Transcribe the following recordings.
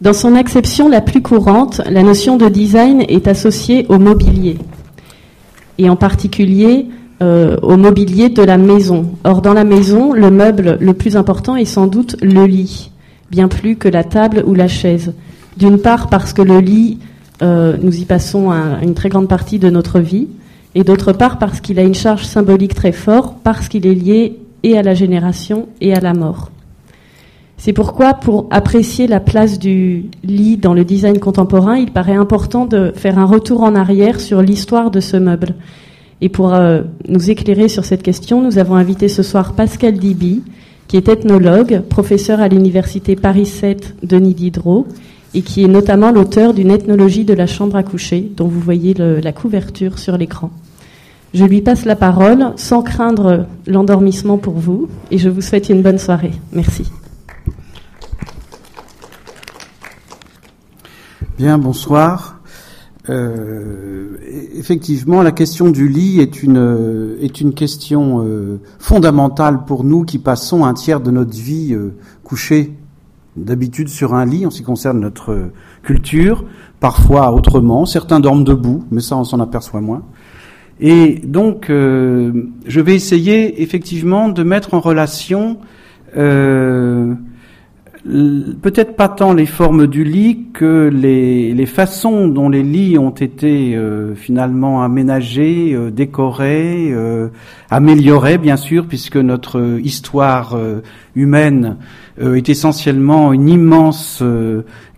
Dans son acception la plus courante, la notion de design est associée au mobilier, et en particulier euh, au mobilier de la maison. Or, dans la maison, le meuble le plus important est sans doute le lit, bien plus que la table ou la chaise. D'une part parce que le lit, euh, nous y passons une très grande partie de notre vie, et d'autre part parce qu'il a une charge symbolique très forte, parce qu'il est lié à la génération et à la mort. C'est pourquoi, pour apprécier la place du lit dans le design contemporain, il paraît important de faire un retour en arrière sur l'histoire de ce meuble. Et pour euh, nous éclairer sur cette question, nous avons invité ce soir Pascal Diby, qui est ethnologue, professeur à l'université Paris 7 Denis Diderot, et qui est notamment l'auteur d'une ethnologie de la chambre à coucher, dont vous voyez la couverture sur l'écran. Je lui passe la parole sans craindre l'endormissement pour vous, et je vous souhaite une bonne soirée. Merci. Bien, bonsoir. Euh, effectivement, la question du lit est une, est une question euh, fondamentale pour nous qui passons un tiers de notre vie euh, couchés d'habitude sur un lit en ce qui concerne notre culture, parfois autrement. Certains dorment debout, mais ça on s'en aperçoit moins. Et donc, je vais essayer effectivement de mettre en relation peut-être pas tant les formes du lit que les, les façons dont les lits ont été euh, finalement aménagés, euh, décorés, euh, améliorés bien sûr, puisque notre histoire humaine est essentiellement une immense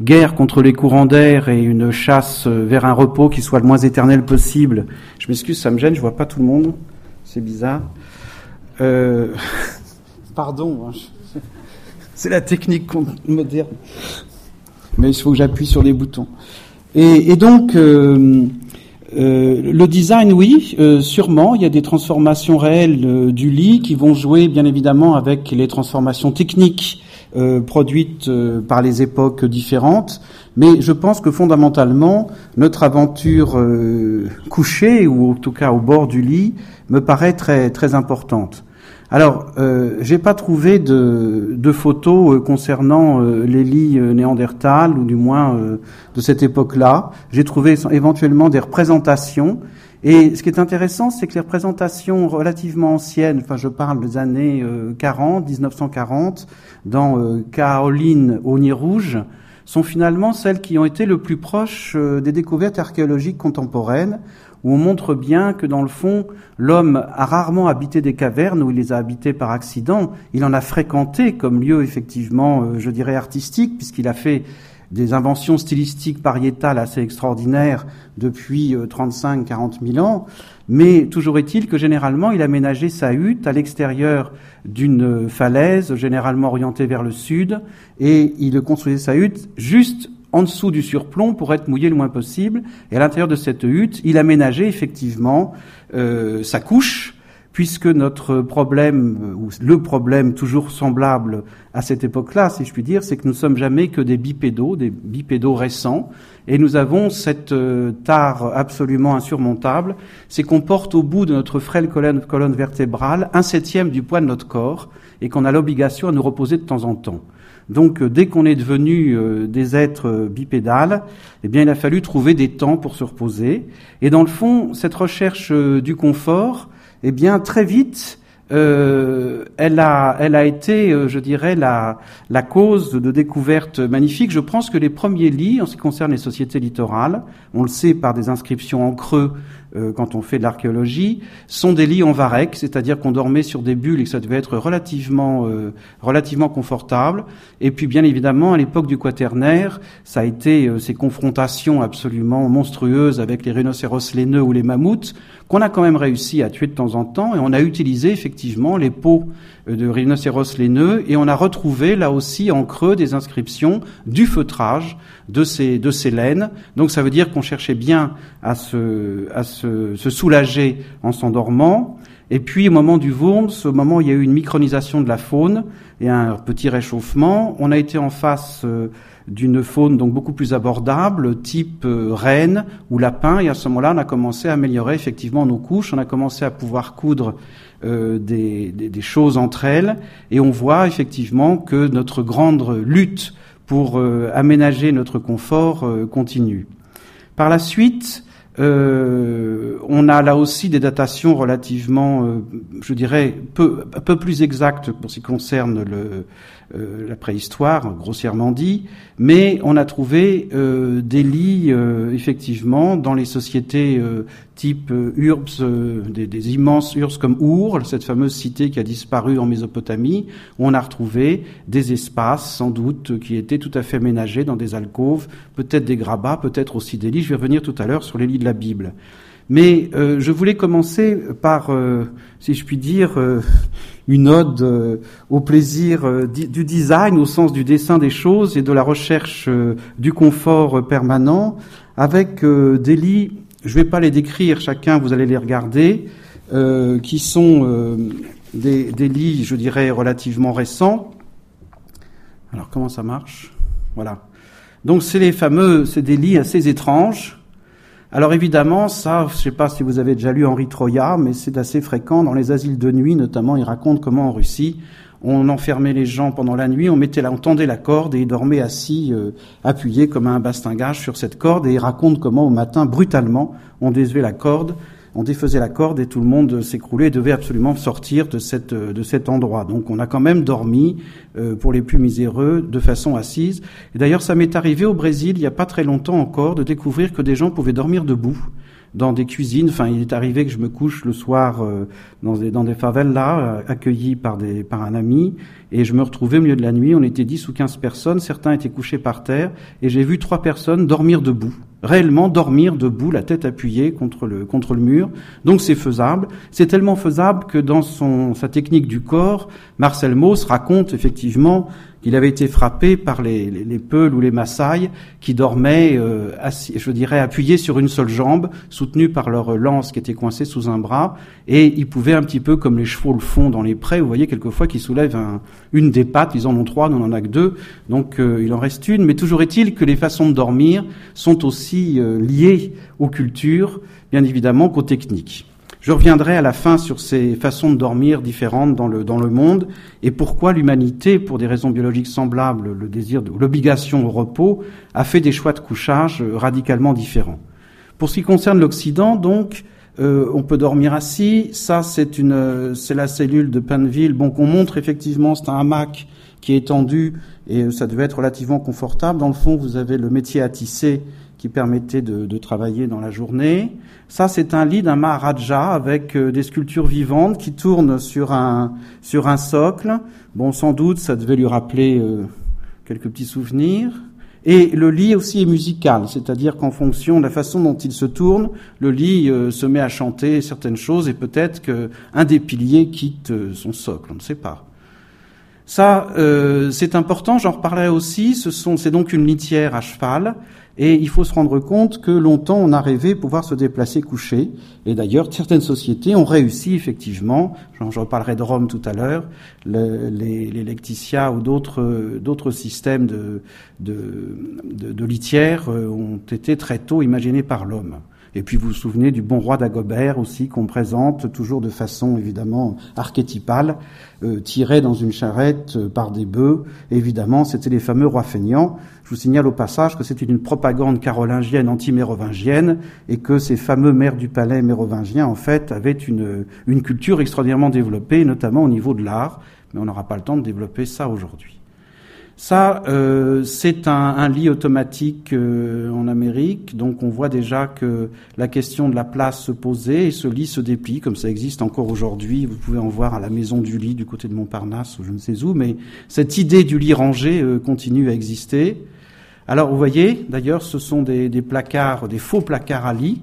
guerre contre les courants d'air et une chasse vers un repos qui soit le moins éternel possible. Je m'excuse, ça me gêne, je vois pas tout le monde, c'est bizarre. Pardon. Hein, c'est la technique moderne. Mais il faut que j'appuie sur les boutons. Et, donc, euh, euh, le design, oui, euh, sûrement, il y a des transformations réelles du lit qui vont jouer, bien évidemment, avec les transformations techniques produites par les époques différentes. Mais je pense que fondamentalement, notre aventure couchée, ou en tout cas au bord du lit, me paraît très, très importante. Alors, euh, j'ai pas trouvé de, de photos euh, concernant euh, les lits euh, néandertales ou du moins de cette époque-là. J'ai trouvé éventuellement des représentations. Et ce qui est intéressant, c'est que les représentations relativement anciennes, enfin je parle des années 40, 1940, dans Caroline au Nid Rouge, sont finalement celles qui ont été le plus proches des découvertes archéologiques contemporaines où on montre bien que dans le fond, l'homme a rarement habité des cavernes où il les a habitées par accident. Il en a fréquenté comme lieu effectivement, euh, je dirais, artistique, puisqu'il a fait des inventions stylistiques pariétales assez extraordinaires depuis 35-40 euh, 000 ans. Mais toujours est-il que généralement, il a aménagé sa hutte à l'extérieur d'une falaise, généralement orientée vers le sud, et il construisait sa hutte juste en dessous du surplomb pour être mouillé le moins possible. Et à l'intérieur de cette hutte, il aménageait effectivement euh, sa couche, puisque notre problème, ou le problème toujours semblable à cette époque-là, si je puis dire, c'est que nous ne sommes jamais que des bipédos, des bipédos récents, et nous avons cette euh, tare absolument insurmontable, c'est qu'on porte au bout de notre frêle colonne, colonne vertébrale un septième du poids de notre corps, et qu'on a l'obligation à nous reposer de temps en temps. Donc, euh, dès qu'on est devenu euh, des êtres euh, bipédales, eh bien, il a fallu trouver des temps pour se reposer. Et dans le fond, cette recherche du confort, eh bien, très vite, elle, a, elle a été, je dirais, la, la cause de découvertes magnifiques. Je pense que les premiers lits, en ce qui concerne les sociétés littorales, on le sait par des inscriptions en creux euh, quand on fait de l'archéologie, sont des lits en varech, c'est-à-dire qu'on dormait sur des bulles et que ça devait être relativement, euh, relativement confortable. Et puis, bien évidemment, à l'époque du quaternaire, ça a été euh, ces confrontations absolument monstrueuses avec les rhinocéros laineux ou les mammouths, qu'on a quand même réussi à tuer de temps en temps, et on a utilisé effectivement les peaux de rhinocéros laineux, et on a retrouvé là aussi en creux des inscriptions du feutrage de ces, de ces laines. Donc ça veut dire qu'on cherchait bien à se, à se, se soulager en s'endormant. Et puis au moment du Wurms, au moment où il y a eu une micronisation de la faune et un petit réchauffement, on a été en face euh, d'une faune donc beaucoup plus abordable, type euh, renne ou lapin, et à ce moment-là, on a commencé à améliorer effectivement nos couches, on a commencé à pouvoir coudre euh, des, choses entre elles, et on voit effectivement que notre grande lutte pour aménager notre confort continue. Par la suite, euh, on a là aussi des datations relativement, euh, je dirais, peu, un peu plus exactes pour ce qui concerne le, euh, la préhistoire, grossièrement dit, mais on a trouvé euh, des lits, euh, effectivement, dans les sociétés type Urbs, des, des, immenses Urbs comme Our, cette fameuse cité qui a disparu en Mésopotamie, où on a retrouvé des espaces, sans doute, qui étaient tout à fait aménagés dans des alcôves, peut-être des grabats, peut-être aussi des lits. Je vais revenir tout à l'heure sur les lits de la Bible. Mais euh, je voulais commencer par, euh, si je puis dire, euh, une ode au plaisir du design, au sens du dessin des choses et de la recherche du confort permanent, avec des lits, je ne vais pas les décrire, chacun, vous allez les regarder, qui sont des, des, lits, je dirais, relativement récents. Alors comment ça marche? Voilà. Donc c'est les fameux, c'est des lits assez étranges alors évidemment, ça, je ne sais pas si vous avez déjà lu Henri Troya, mais c'est assez fréquent dans les asiles de nuit, notamment. Il raconte comment en Russie, on enfermait les gens pendant la nuit, on mettait, on tendait la corde et ils dormaient assis, euh, appuyés comme un bastingage sur cette corde. Et il raconte comment au matin, brutalement, on désuait la corde on défaisait la corde et tout le monde s'écroulait et devait absolument sortir de, cette, de cet endroit. Donc on a quand même dormi, euh, pour les plus miséreux, de façon assise. Et d'ailleurs, ça m'est arrivé au Brésil, il n'y a pas très longtemps encore, de découvrir que des gens pouvaient dormir debout dans des cuisines. Enfin, il est arrivé que je me couche le soir euh, dans, des, dans des favelas, euh, accueilli par, des, par un ami, et je me retrouvais au milieu de la nuit. On était 10 ou 15 personnes, certains étaient couchés par terre, et j'ai vu trois personnes dormir debout réellement dormir debout, la tête appuyée contre le, contre le mur. Donc c'est faisable. C'est tellement faisable que dans son, sa technique du corps, Marcel Mauss raconte effectivement qu'il avait été frappé par les, les, les Peuls ou les Maasai qui dormaient, euh, je dirais, appuyés sur une seule jambe, soutenus par leur lance qui était coincée sous un bras, et ils pouvaient un petit peu, comme les chevaux le font dans les prés, vous voyez quelquefois qu'ils soulèvent une des pattes, ils en ont trois, nous on en a que deux, donc euh, il en reste une, mais toujours est-il que les façons de dormir sont aussi euh, liées aux cultures, bien évidemment, qu'aux techniques. Je reviendrai à la fin sur ces façons de dormir différentes dans le, dans le monde et pourquoi l'humanité, pour des raisons biologiques semblables, le désir, l'obligation au repos, a fait des choix de couchage euh, radicalement différents. Pour ce qui concerne l'Occident, donc, euh, on peut dormir assis. Ça, c'est une, c'est la cellule de Panville. Bon, qu'on montre effectivement, c'est un hamac qui est tendu et ça devait être relativement confortable. Dans le fond, vous avez le métier à tisser qui permettait de, de travailler dans la journée. Ça, c'est un lit d'un Maharaja avec euh, des sculptures vivantes qui tournent sur un, sur un socle. Bon, sans doute, ça devait lui rappeler euh, quelques petits souvenirs. Et le lit aussi est musical, c'est-à-dire qu'en fonction de la façon dont il se tourne, le lit euh, se met à chanter certaines choses et peut-être qu'un des piliers quitte son socle, on ne sait pas. Ça, c'est important, j'en reparlerai aussi, c'est donc une litière à cheval, et il faut se rendre compte que longtemps on a rêvé pouvoir se déplacer couché. Et d'ailleurs, certaines sociétés ont réussi effectivement. J'en reparlerai de Rome tout à l'heure. les, les ou d'autres d'autres systèmes de, de, de, de litières euh, ont été très tôt imaginés par l'homme. Et puis vous vous souvenez du bon roi d'Agobert aussi qu'on présente toujours de façon évidemment archétypale, euh, tiré dans une charrette euh, par des bœufs. Évidemment, c'était les fameux rois feignants. Je vous signale au passage que c'est une propagande carolingienne anti-mérovingienne et que ces fameux maires du palais mérovingiens en fait avaient une, une culture extraordinairement développée, notamment au niveau de l'art. Mais on n'aura pas le temps de développer ça aujourd'hui. Ça, euh, c'est un, un, lit automatique euh, en Amérique, donc on voit déjà que la question de la place se posait et ce lit se déplie, comme ça existe encore aujourd'hui. Vous pouvez en voir à la maison du lit du côté de Montparnasse ou je ne sais où, mais cette idée du lit rangé euh, continue à exister. Alors vous voyez, d'ailleurs, ce sont des, des, placards, des faux placards à lit.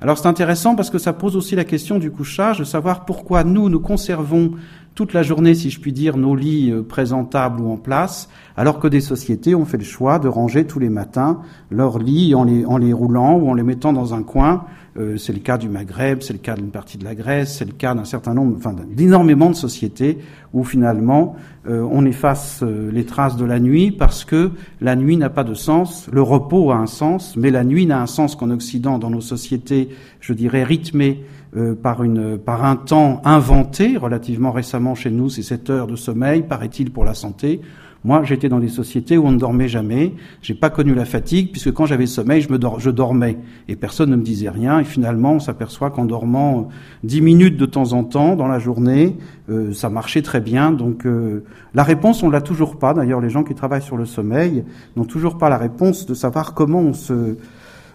Alors c'est intéressant parce que ça pose aussi la question du couchage, de savoir pourquoi nous, nous conservons toute la journée, si je puis dire, nos lits euh, présentables ou en place, alors que des sociétés ont fait le choix de ranger tous les matins leurs lits en les, en les roulant ou en les mettant dans un coin. Euh, c'est le cas du Maghreb, c'est le cas d'une partie de la Grèce, c'est le cas d'un certain nombre, enfin d'énormément de sociétés où finalement euh, on efface les traces de la nuit parce que la nuit n'a pas de sens, le repos a un sens, mais la nuit n'a un sens qu'en Occident, dans nos sociétés, je dirais, rythmées euh, par, une, par un temps inventé relativement récemment chez nous, c'est 7 heures de sommeil, paraît-il, pour la santé. Moi, j'étais dans des sociétés où on ne dormait jamais. J'ai pas connu la fatigue puisque quand j'avais sommeil, je me je dormais et personne ne me disait rien. Et finalement, on s'aperçoit qu'en dormant dix minutes de temps en temps dans la journée, euh, ça marchait très bien. Donc, euh, la réponse, on l'a toujours pas. D'ailleurs, les gens qui travaillent sur le sommeil n'ont toujours pas la réponse de savoir comment on se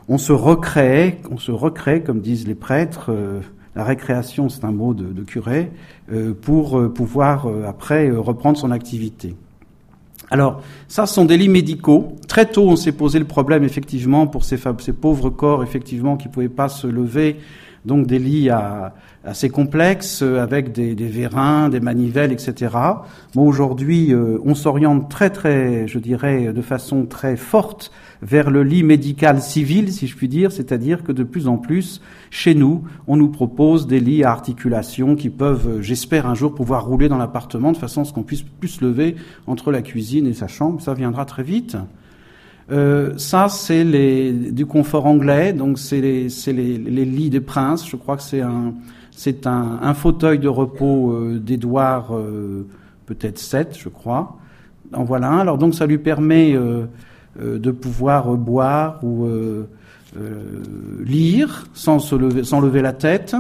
on se recrée, on se recrée, comme disent les prêtres. Euh, la récréation, c'est un mot de, de curé, pour pouvoir après reprendre son activité. Alors, ça, ce sont des lits médicaux. Très tôt, on s'est posé le problème, effectivement, pour ces, ces pauvres corps, effectivement, qui ne pouvaient pas se lever. Donc, des lits assez complexes, avec des, des, vérins, des manivelles, etc. Bon, aujourd'hui, euh, on s'oriente très, très, je dirais, de façon très forte vers le lit médical civil, si je puis dire, c'est-à-dire que de plus en plus, chez nous, on nous propose des lits à articulation qui peuvent, j'espère, un jour pouvoir rouler dans l'appartement de façon à ce qu'on puisse plus se lever entre la cuisine et sa chambre. Ça viendra très vite. Euh, ça, c'est du confort anglais, donc c'est les, les, les, lits des princes. Je crois que c'est un, un, un, fauteuil de repos euh, d'Édouard, euh, peut-être 7, je crois. En voilà un. Alors donc ça lui permet euh, euh, de pouvoir boire ou lire sans, se lever, sans lever la tête.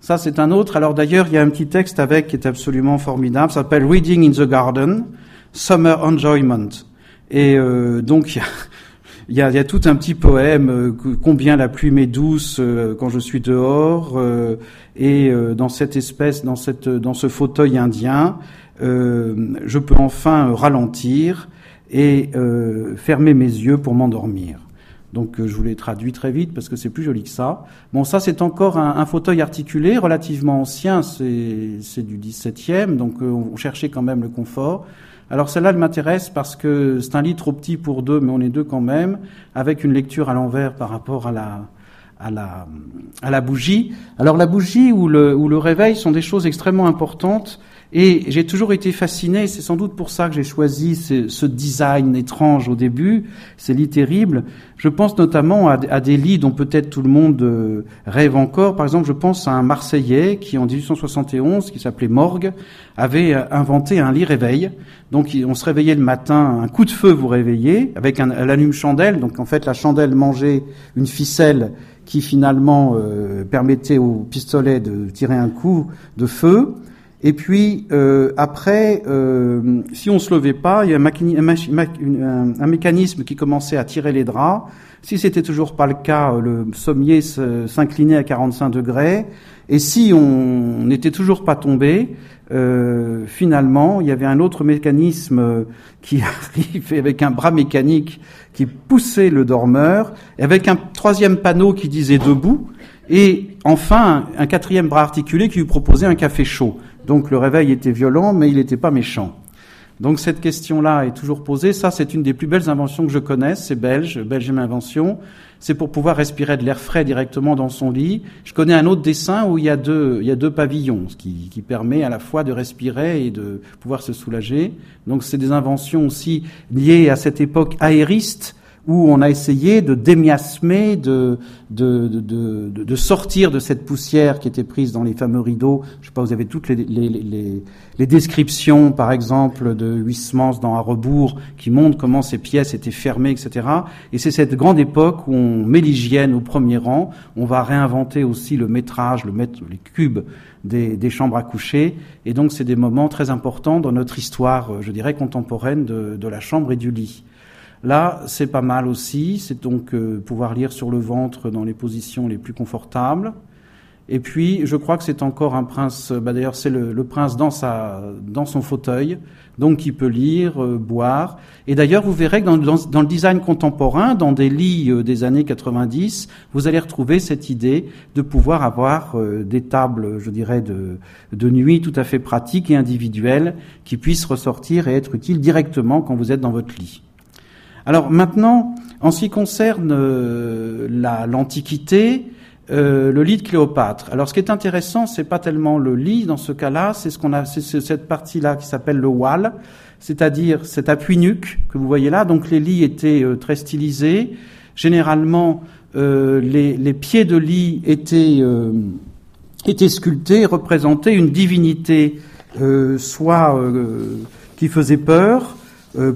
Ça, c'est un autre. Alors d'ailleurs, il y a un petit texte avec qui est absolument formidable. Ça s'appelle Reading in the Garden, Summer Enjoyment. Et euh, donc, il y, a, y a, tout un petit poème, euh, combien la pluie m'est douce euh, quand je suis dehors, et dans cette espèce, dans, cette, dans ce fauteuil indien, je peux enfin ralentir et euh, fermer mes yeux pour m'endormir. Donc euh, je vous l'ai traduit très vite parce que c'est plus joli que ça. Bon, ça c'est encore un, un, fauteuil articulé relativement ancien, c'est du 17e, donc euh, on cherchait quand même le confort. Alors celle-là, elle m'intéresse parce que c'est un lit trop petit pour deux, mais on est deux quand même, avec une lecture à l'envers par rapport à la, à la, à la bougie. Alors la bougie ou le, ou le réveil sont des choses extrêmement importantes et j'ai toujours été fasciné, c'est sans doute pour ça que j'ai choisi ce, design étrange au début, ces lits terribles. Je pense notamment à, des lits dont peut-être tout le monde euh, rêve encore. Par exemple, je pense à un Marseillais qui, en 1871, qui s'appelait Morgue, avait euh, inventé un lit réveil. Donc on se réveillait le matin, un coup de feu vous réveillez, avec un, l'allume-chandelle. Donc en fait, la chandelle mangeait une ficelle qui finalement euh, permettait au pistolet de tirer un coup de feu. Et puis euh, après, euh, si on se levait pas, il y a un, mécanisme qui commençait à tirer les draps. Si c'était toujours pas le cas, le sommier s'inclinait à 45 degrés. Et si on n'était toujours pas tombé, euh, finalement, il y avait un autre mécanisme qui arrivait avec un bras mécanique qui poussait le dormeur, avec un troisième panneau qui disait debout, et enfin un quatrième bras articulé qui lui proposait un café chaud. Donc le réveil était violent, mais il n'était pas méchant. Donc cette question-là est toujours posée. Ça, c'est une des plus belles inventions que je connaisse. C'est belge, belge invention. C'est pour pouvoir respirer de l'air frais directement dans son lit. Je connais un autre dessin où il y a deux, il y a deux pavillons, ce qui, qui permet à la fois de respirer et de pouvoir se soulager. Donc c'est des inventions aussi liées à cette époque aériste où on a essayé de démiasmer, de, de, de, de, sortir de cette poussière qui était prise dans les fameux rideaux. Je sais pas, vous avez toutes les, les, les, les descriptions, par exemple, de Huysmans dans À rebours, qui montrent comment ces pièces étaient fermées, etc. Et c'est cette grande époque où on met l'hygiène au premier rang. On va réinventer aussi le métrage, le mètre, les cubes des, des, chambres à coucher. Et donc, c'est des moments très importants dans notre histoire, je dirais, contemporaine de, de la chambre et du lit. Là, c'est pas mal aussi. C'est donc euh, pouvoir lire sur le ventre dans les positions les plus confortables. Et puis, je crois que c'est encore un prince. Bah, D'ailleurs, c'est le, prince dans sa, dans son fauteuil, donc qui peut lire, euh, boire. Et d'ailleurs, vous verrez que dans, le design contemporain, dans des lits euh, des années 90, vous allez retrouver cette idée de pouvoir avoir euh, des tables, je dirais, de, de nuit tout à fait pratiques et individuelles, qui puissent ressortir et être utiles directement quand vous êtes dans votre lit. Alors maintenant, en ce qui concerne euh, l'Antiquité, euh, le lit de Cléopâtre. Alors ce qui est intéressant, c'est pas tellement le lit dans ce cas-là, c'est ce qu'on a, c'est cette partie-là qui s'appelle le wall, c'est-à-dire cet appui-nuque que vous voyez là. Donc les lits étaient euh, très stylisés. Généralement, euh, les, les, pieds de lit étaient euh, étaient sculptés, représentaient une divinité, soit qui faisait peur,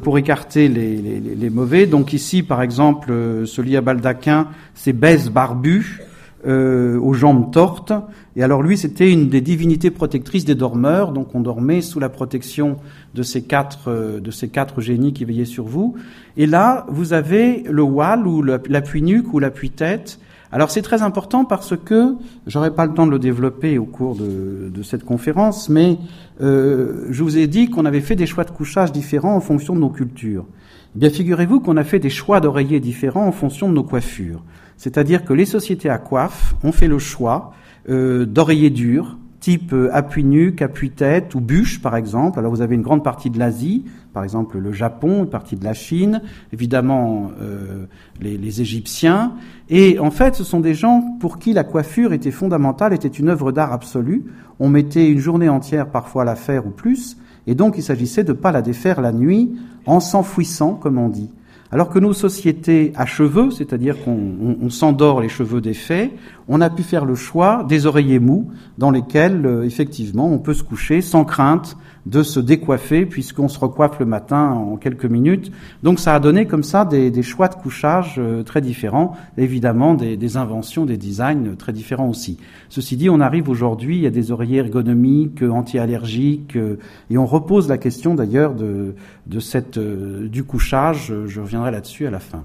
pour écarter les, les, mauvais. Donc ici, par exemple, ce lit à baldaquin, c'est Bèze barbu, aux jambes tortes. Et alors lui, c'était une des divinités protectrices des dormeurs, donc on dormait sous la protection de ces quatre, de ces quatre génies qui veillaient sur vous. Et là, vous avez le wal ou l'appui-nuque ou l'appui-tête. Alors c'est très important parce que, j'aurai pas le temps de le développer au cours de, cette conférence, mais euh, je vous ai dit qu'on avait fait des choix de couchage différents en fonction de nos cultures. Eh bien figurez-vous qu'on a fait des choix d'oreillers différents en fonction de nos coiffures. C'est-à-dire que les sociétés à coiffe ont fait le choix euh, d'oreillers durs, type euh, appui-nuque, appui-tête ou bûche par exemple. Alors vous avez une grande partie de l'Asie, par exemple le Japon, une partie de la Chine, évidemment euh, les, les, Égyptiens. Et en fait, ce sont des gens pour qui la coiffure était fondamentale, était une œuvre d'art absolue. On mettait une journée entière parfois à la faire ou plus, et donc il s'agissait de ne pas la défaire la nuit en s'enfouissant, comme on dit. Alors que nos sociétés à cheveux, c'est-à-dire qu'on s'endort les cheveux défaits, on a pu faire le choix des oreillers mous dans lesquels, euh, effectivement, on peut se coucher sans crainte de se décoiffer puisqu'on se recoiffe le matin en quelques minutes. Donc ça a donné comme ça des, choix de couchage euh, très différents, évidemment des, inventions, des designs très différents aussi. Ceci dit, on arrive aujourd'hui à des oreillers ergonomiques, anti-allergiques, euh, et on repose la question d'ailleurs de, de euh, du couchage. Je reviendrai là-dessus à la fin.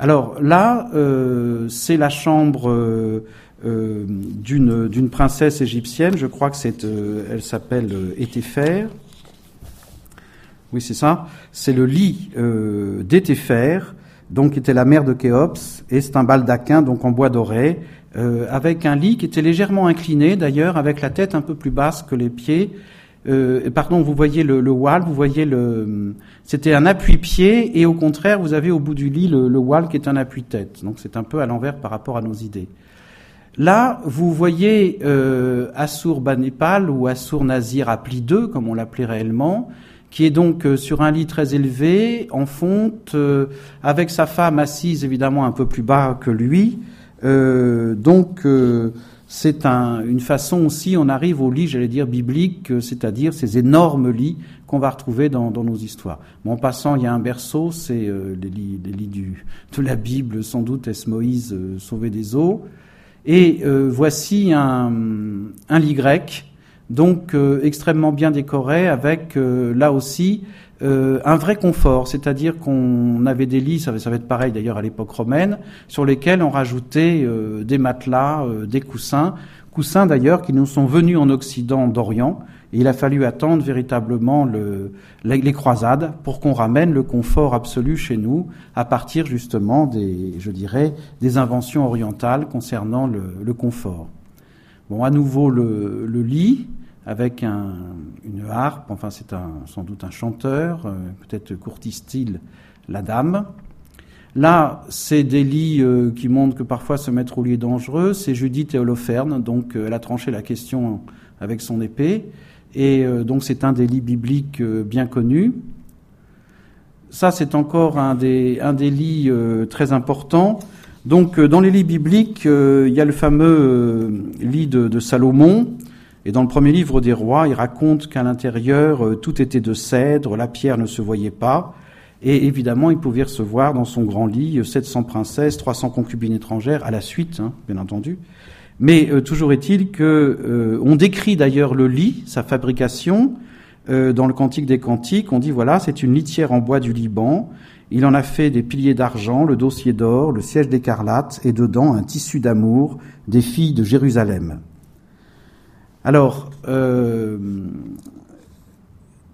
Alors là, c'est la chambre euh, d'une d'une princesse égyptienne. Je crois que c'est, euh, elle s'appelle euh, Oui, c'est ça. C'est le lit euh, donc qui était la mère de Khéops, et c'est un baldaquin donc en bois doré, euh, avec un lit qui était légèrement incliné d'ailleurs, avec la tête un peu plus basse que les pieds. Euh, pardon, vous voyez le, le wall, vous voyez le, c'était un appui-pied, et au contraire, vous avez au bout du lit le, le wall qui est un appui-tête. Donc c'est un peu à l'envers par rapport à nos idées. Là, vous voyez euh, Assur-Banépal ou Assur-Nazir à pli 2, comme on l'appelait réellement, qui est donc euh, sur un lit très élevé, en fonte, euh, avec sa femme assise évidemment un peu plus bas que lui. Euh, donc, c'est un, une façon aussi, on arrive au lit, j'allais dire, biblique, c'est-à-dire ces énormes lits qu'on va retrouver dans, dans, nos histoires. en passant, il y a un berceau, c'est les lits, les lits du, de la Bible, sans doute, est-ce Moïse sauvé des eaux? Et euh, voici un, un lit grec, donc euh, extrêmement bien décoré, avec euh, là aussi un vrai confort, c'est-à-dire qu'on avait des lits, ça va, être pareil d'ailleurs à l'époque romaine, sur lesquels on rajoutait des matelas, des coussins, coussins d'ailleurs qui nous sont venus en Occident d'Orient, il a fallu attendre véritablement le, les, croisades pour qu'on ramène le confort absolu chez nous à partir justement des, je dirais, des inventions orientales concernant le, confort. Bon, à nouveau le, lit avec un, une harpe, enfin c'est un, sans doute un chanteur, euh, peut-être courtise-t-il la dame. Là, c'est des lits euh, qui montrent que parfois se mettre au lit est dangereux. C'est Judith et Holoferne, donc euh, elle a tranché la question avec son épée. Et donc c'est un bibliques euh, bien connus. Ça, c'est encore un des, un lits très importants. Donc dans les lits bibliques, il y a le fameux lit de, Salomon. Et dans le premier livre des rois, il raconte qu'à l'intérieur, tout était de cèdre, la pierre ne se voyait pas. Et évidemment, il pouvait recevoir dans son grand lit 700 princesses, 300 concubines étrangères, à la suite, hein, bien entendu. Mais euh, toujours est-il que euh, on décrit d'ailleurs le lit, sa fabrication, euh, dans le Cantique des Cantiques. On dit voilà, c'est une litière en bois du Liban. Il en a fait des piliers d'argent, le dossier d'or, le siège d'écarlate, et dedans un tissu d'amour des filles de Jérusalem. Alors,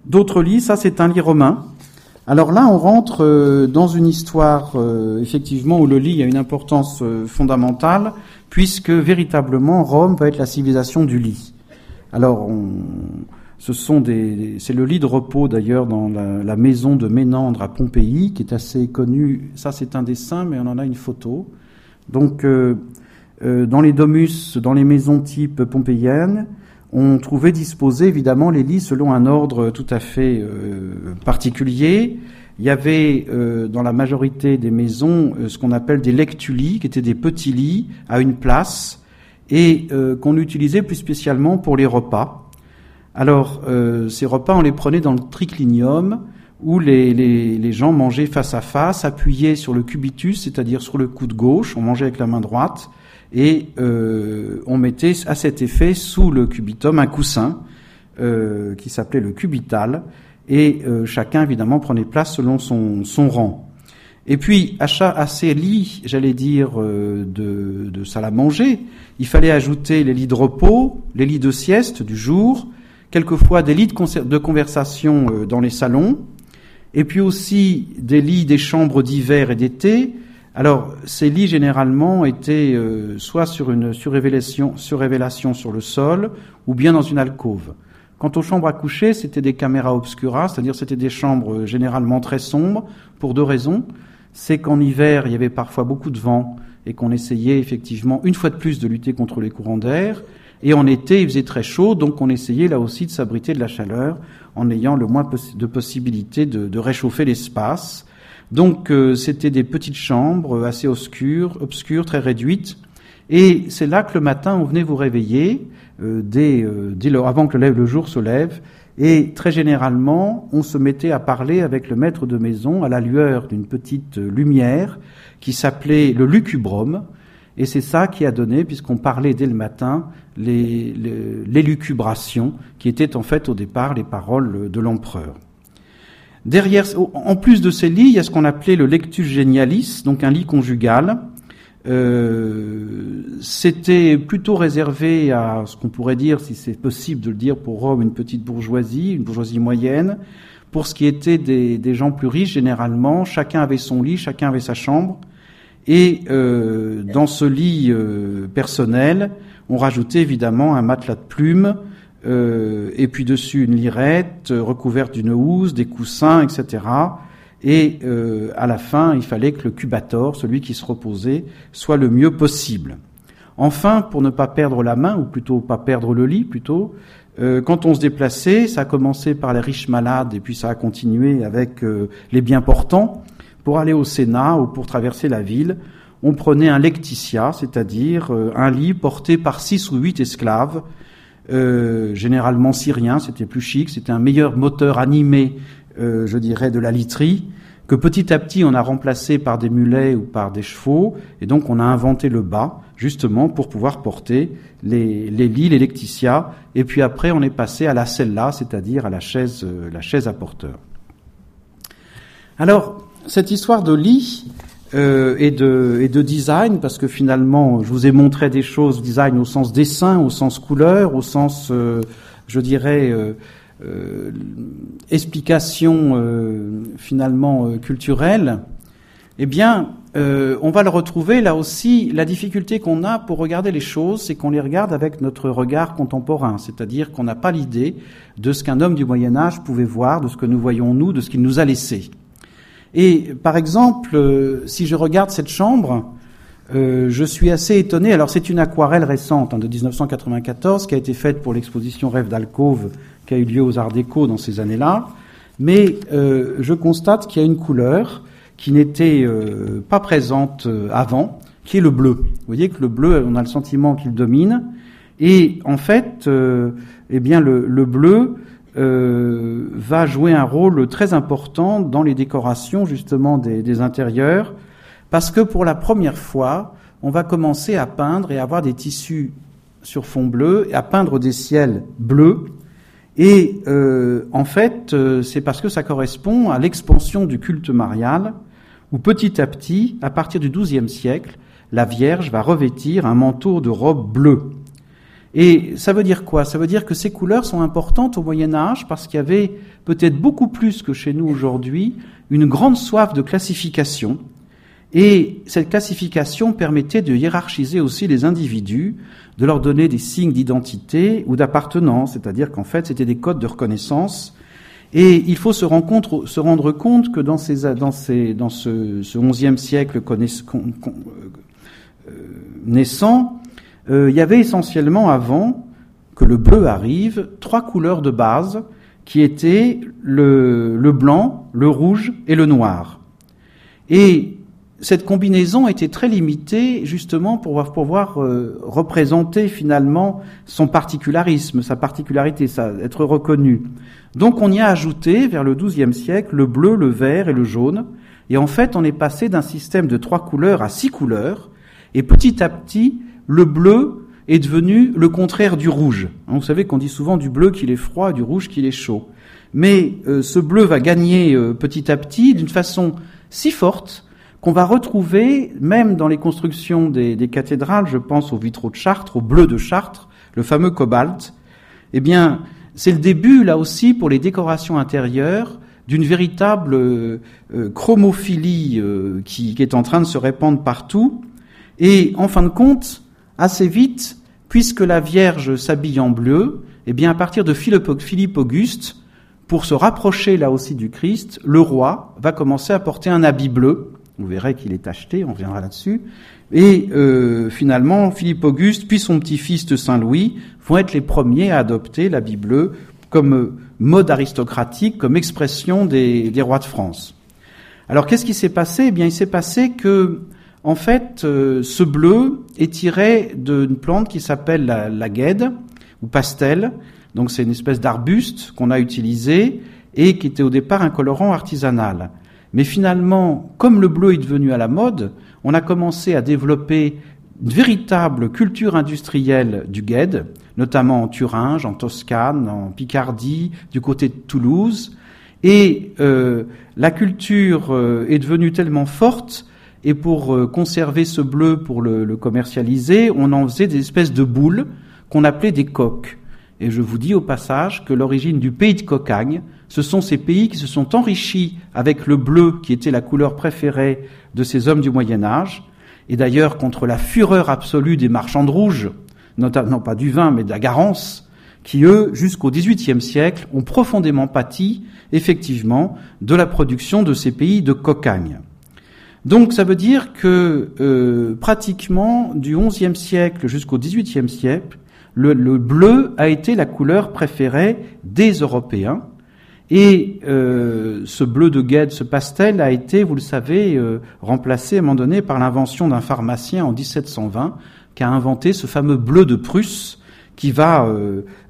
d'autres lits, ça c'est un lit romain. Alors là, on rentre dans une histoire, effectivement, où le lit a une importance fondamentale puisque véritablement Rome va être la civilisation du lit. Alors, ce sont des, c'est le lit de repos d'ailleurs dans la, maison de Ménandre à Pompéi, qui est assez connu. Ça, c'est un dessin, mais on en a une photo. Donc, euh, euh, dans les domus, dans les maisons type pompéiennes, on trouvait disposés évidemment les lits selon un ordre tout à fait euh, particulier. Il y avait euh, dans la majorité des maisons euh, ce qu'on appelle des lectulis, qui étaient des petits lits à une place et euh, qu'on utilisait plus spécialement pour les repas. Alors ces repas, on les prenait dans le triclinium où les, les, les, gens mangeaient face à face, appuyés sur le cubitus, c'est-à-dire sur le coude gauche, on mangeait avec la main droite, et euh, on mettait à cet effet sous le cubitum un coussin euh, qui s'appelait le cubital, et euh, chacun évidemment prenait place selon son, son rang. Et puis à, à ces lits, j'allais dire, euh, de, de salle à manger, il fallait ajouter les lits de repos, les lits de sieste du jour, quelquefois des lits de, de conversation euh, dans les salons, et puis aussi des lits des chambres d'hiver et d'été. Alors, ces lits généralement étaient euh, soit sur une surrévélation, surrévélation sur le sol, ou bien dans une alcôve. Quant aux chambres à coucher, c'était des caméras obscuras, c'est-à-dire c'était des chambres euh, généralement très sombres, pour deux raisons. C'est qu'en hiver, il y avait parfois beaucoup de vent et qu'on essayait effectivement une fois de plus de lutter contre les courants d'air. Et en été, il faisait très chaud, donc on essayait là aussi de s'abriter de la chaleur en ayant le moins de possibilités de, de réchauffer l'espace. Donc euh, c'était des petites chambres assez obscures, obscures, très réduites. Et c'est là que le matin, on venait vous réveiller, euh, dès, euh, avant que le, jour se lève. Et très généralement, on se mettait à parler avec le maître de maison à la lueur d'une petite lumière qui s'appelait le lucubrum, et c'est ça qui a donné, puisqu'on parlait dès le matin, les, les, qui étaient en fait au départ les paroles de l'empereur. Derrière, en plus de ces lits, il y a ce qu'on appelait le lectus genialis, donc un lit conjugal. Euh, c'était plutôt réservé à ce qu'on pourrait dire, si c'est possible de le dire pour Rome, une petite bourgeoisie, une bourgeoisie moyenne. Pour ce qui était des, gens plus riches, généralement, chacun avait son lit, chacun avait sa chambre. Et euh, dans ce lit euh, personnel, on rajoutait évidemment un matelas de plumes, euh, et puis dessus une lirette euh, recouverte d'une housse, des coussins, etc. Et euh, à la fin, il fallait que le cubator, celui qui se reposait, soit le mieux possible. Enfin, pour ne pas perdre la main, ou plutôt pas perdre le lit, plutôt, quand on se déplaçait, ça a commencé par les riches malades, et puis ça a continué avec les bien portants pour aller au Sénat ou pour traverser la ville, on prenait un lecticia, c'est-à-dire un lit porté par six ou huit esclaves, euh, généralement syriens, c'était plus chic, c'était un meilleur moteur animé, euh, je dirais, de la literie, que petit à petit on a remplacé par des mulets ou par des chevaux, et donc on a inventé le bas, justement pour pouvoir porter les, les lits, les lecticia, et puis après on est passé à la cella, c'est-à-dire à la chaise, euh, la chaise à porteur. Alors, cette histoire de lit euh, et, de, design, parce que finalement, je vous ai montré des choses, design au sens dessin, au sens couleur, au sens, euh, je dirais, euh, euh explication euh, finalement culturelle, eh bien, on va le retrouver là aussi. La difficulté qu'on a pour regarder les choses, c'est qu'on les regarde avec notre regard contemporain, c'est-à-dire qu'on n'a pas l'idée de ce qu'un homme du Moyen Âge pouvait voir, de ce que nous voyons nous, de ce qu'il nous a laissé. Et par exemple, euh, si je regarde cette chambre, euh, je suis assez étonné. Alors c'est une aquarelle récente hein, de 1994 qui a été faite pour l'exposition Rêve d'alcôve qui a eu lieu aux Arts Déco dans ces années-là. Mais euh, je constate qu'il y a une couleur qui n'était euh, pas présente euh, avant, qui est le bleu. Vous voyez que le bleu, on a le sentiment qu'il domine. Et en fait, eh bien le, le bleu euh, va jouer un rôle très important dans les décorations justement des, intérieurs, parce que pour la première fois, on va commencer à peindre et avoir des tissus sur fond bleu, et à peindre des ciels bleus. Et euh, en fait, euh, c'est parce que ça correspond à l'expansion du culte marial, où petit à petit, à partir du XIIe siècle, la Vierge va revêtir un manteau de robe bleue. Et ça veut dire quoi? Ça veut dire que ces couleurs sont importantes au Moyen Âge parce qu'il y avait peut-être beaucoup plus que chez nous aujourd'hui une grande soif de classification. Et cette classification permettait de hiérarchiser aussi les individus, de leur donner des signes d'identité ou d'appartenance, c'est-à-dire qu'en fait c'était des codes de reconnaissance. Et il faut se, rendre, compte que dans, ces, dans, ces, dans ce, 11e siècle connaiss, con, con, euh, naissant, euh, il y avait essentiellement avant que le bleu arrive trois couleurs de base qui étaient le, le blanc, le rouge et le noir. Et cette combinaison était très limitée justement pour pouvoir euh, représenter finalement son particularisme, sa particularité, ça, être reconnu. Donc on y a ajouté vers le XIIe siècle le bleu, le vert et le jaune. Et en fait, on est passé d'un système de trois couleurs à six couleurs. Et petit à petit, le bleu est devenu le contraire du rouge. Vous savez qu'on dit souvent du bleu qu'il est froid, du rouge qu'il est chaud. Mais euh, ce bleu va gagner euh, petit à petit d'une façon si forte qu'on va retrouver même dans les constructions des, cathédrales, je pense aux vitraux de Chartres, au bleu de Chartres, le fameux cobalt. Eh bien, c'est le début là aussi pour les décorations intérieures d'une véritable euh, chromophilie qui, qui, est en train de se répandre partout. Et en fin de compte, assez vite, puisque la Vierge s'habille en bleu, eh bien à partir de Philippe Auguste, pour se rapprocher là aussi du Christ, le roi va commencer à porter un habit bleu. Vous verrez qu'il est acheté, on reviendra là-dessus. Et euh, finalement, Philippe Auguste, puis son petit-fils de Saint-Louis, vont être les premiers à adopter l'habit bleu comme mode aristocratique, comme expression des, des rois de France. Alors qu'est-ce qui s'est passé? Eh bien, il s'est passé que en fait, euh, ce bleu est tiré d'une plante qui s'appelle la, la, guêde ou pastel. Donc c'est une espèce d'arbuste qu'on a utilisé et qui était au départ un colorant artisanal. Mais finalement, comme le bleu est devenu à la mode, on a commencé à développer une véritable culture industrielle du guêde, notamment en Thuringe, en Toscane, en Picardie, du côté de Toulouse. Et euh, la culture euh, est devenue tellement forte et pour euh, conserver ce bleu, pour le, commercialiser, on en faisait des espèces de boules qu'on appelait des coques. Et je vous dis au passage que l'origine du pays de Cocagne, ce sont ces pays qui se sont enrichis avec le bleu qui était la couleur préférée de ces hommes du Moyen Âge, et d'ailleurs contre la fureur absolue des marchands de rouge, notamment pas du vin mais de la garance, qui eux, jusqu'au XVIIIe siècle, ont profondément pâti, effectivement, de la production de ces pays de Cocagne. Donc ça veut dire que euh, pratiquement du XIe siècle jusqu'au XVIIIe siècle, le, bleu a été la couleur préférée des Européens. Et euh, ce bleu de guêpe, ce pastel, a été, vous le savez, euh, remplacé à un moment donné par l'invention d'un pharmacien en 1720 qui a inventé ce fameux bleu de Prusse qui va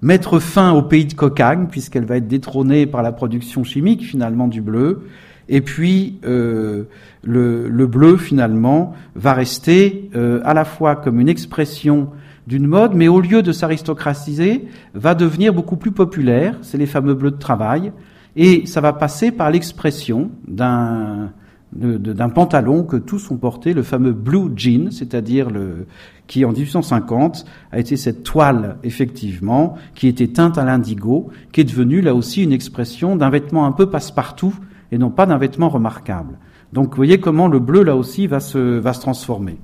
mettre fin au pays de Cocagne puisqu'elle va être détrônée par la production chimique finalement du bleu et puis euh, le, le, bleu finalement va rester euh, à la fois comme une expression d'une mode, mais au lieu de s'aristocratiser, va devenir beaucoup plus populaire. C'est les fameux bleus de travail, et ça va passer par l'expression d'un d'un pantalon que tous ont porté, le fameux blue jean, c'est-à-dire le qui en 1850 a été cette toile effectivement qui était teinte à l'indigo, qui est devenue là aussi une expression d'un vêtement un peu passe-partout et non pas d'un vêtement remarquable. Donc vous voyez comment le bleu, là aussi, va se, va se transformer.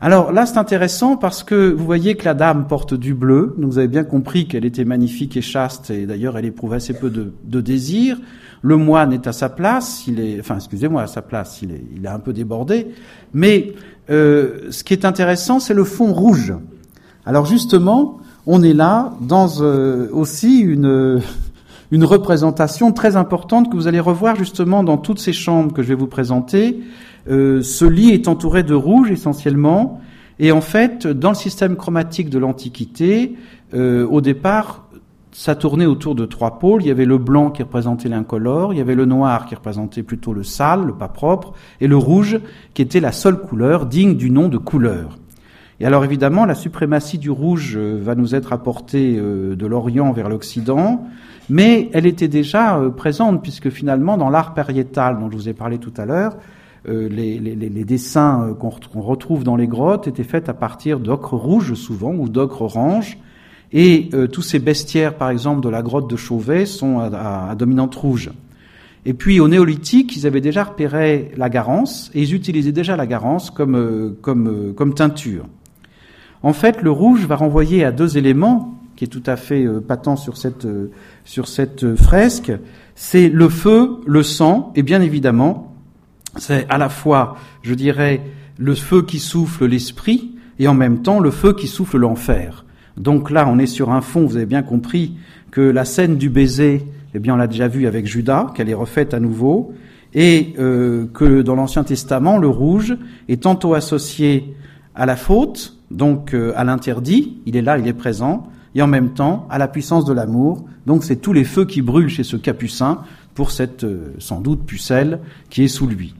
Alors là, c'est intéressant parce que vous voyez que la dame porte du bleu. Donc vous avez bien compris qu'elle était magnifique et chaste, et d'ailleurs elle éprouvait assez peu de, de, désir. Le moine est à sa place, il est, enfin excusez-moi, à sa place, il est, il est un peu débordé. Mais euh, ce qui est intéressant, c'est le fond rouge. Alors justement, on est là dans euh, aussi une une représentation très importante que vous allez revoir justement dans toutes ces chambres que je vais vous présenter. Euh, ce lit est entouré de rouge essentiellement, et en fait, dans le système chromatique de l'Antiquité, euh, au départ, ça tournait autour de trois pôles. Il y avait le blanc qui représentait l'incolore, il y avait le noir qui représentait plutôt le sale, le pas propre, et le rouge qui était la seule couleur digne du nom de couleur. Et alors évidemment, la suprématie du rouge euh, va nous être apportée de l'Orient vers l'Occident mais elle était déjà euh, présente, puisque finalement, dans l'art pariétal dont je vous ai parlé tout à l'heure, euh, les, dessins euh, qu'on retrouve dans les grottes étaient faits à partir d'ocre rouge souvent, ou d'ocre orange, et tous ces bestiaires, par exemple, de la grotte de Chauvet sont à, à, dominante rouge. Et puis au néolithique, ils avaient déjà repéré la garance, et ils utilisaient déjà la garance comme, comme, comme teinture. En fait, le rouge va renvoyer à deux éléments qui est tout à fait patent sur cette sur cette fresque, c'est le feu, le sang, et bien évidemment, c'est à la fois, je dirais, le feu qui souffle l'esprit, et en même temps le feu qui souffle l'enfer. Donc là, on est sur un fond, vous avez bien compris, que la scène du baiser, eh bien, on l'a déjà vu avec Judas, qu'elle est refaite à nouveau, et euh, que dans l'Ancien Testament, le rouge est tantôt associé à la faute, donc euh, à l'interdit, il est là, il est présent, et en même temps à la puissance de l'amour, donc c'est tous les feux qui brûlent chez ce capucin pour cette euh, sans doute pucelle qui est sous lui.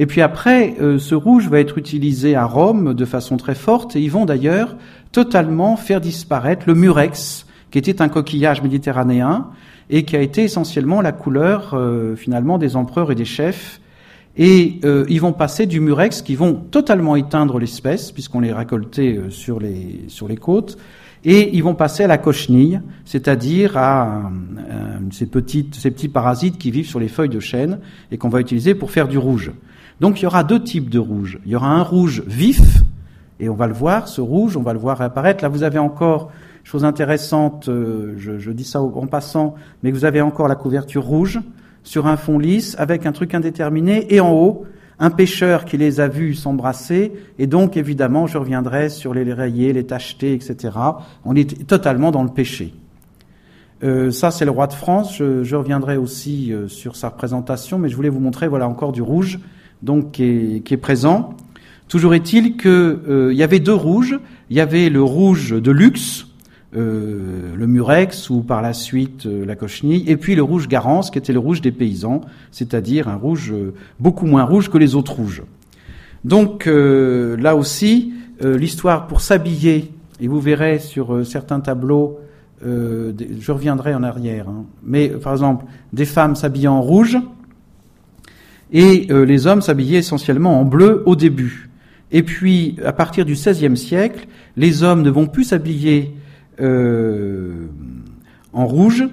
Et puis après, ce rouge va être utilisé à Rome de façon très forte, et ils vont d'ailleurs totalement faire disparaître le murex, qui était un coquillage méditerranéen, et qui a été essentiellement la couleur euh, finalement des empereurs et des chefs. Et euh, ils vont passer du murex, qui vont totalement éteindre l'espèce, puisqu'on les récoltait euh, sur les, sur les côtes, et ils vont passer à la cochenille, c'est-à-dire à, ces, petites, ces petits parasites qui vivent sur les feuilles de chêne et qu'on va utiliser pour faire du rouge. Donc il y aura deux types de rouge. Il y aura un rouge vif, et on va le voir, ce rouge, on va le voir apparaître. Là, vous avez encore Chose intéressante, euh, je, dis ça en passant, mais vous avez encore la couverture rouge sur un fond lisse avec un truc indéterminé et en haut un pêcheur qui les a vus s'embrasser et donc évidemment je reviendrai sur les rayés, les tachetés, etc. On est totalement dans le péché. Euh, ça c'est le roi de France. Je, reviendrai aussi euh, sur sa représentation, mais je voulais vous montrer voilà encore du rouge donc qui est, qui est présent. Toujours est-il qu'il y avait deux rouges. Il y avait le rouge de luxe euh, le murex ou par la suite euh, la cochenille, et puis le rouge garance qui était le rouge des paysans, c'est-à-dire un rouge euh, beaucoup moins rouge que les autres rouges. Donc là aussi, l'histoire pour s'habiller, et vous verrez sur certains tableaux, je reviendrai en arrière, hein, mais par exemple, des femmes s'habillant en rouge, et les hommes s'habillaient essentiellement en bleu au début. Et puis, à partir du XVIe siècle, les hommes ne vont plus s'habiller en rouge,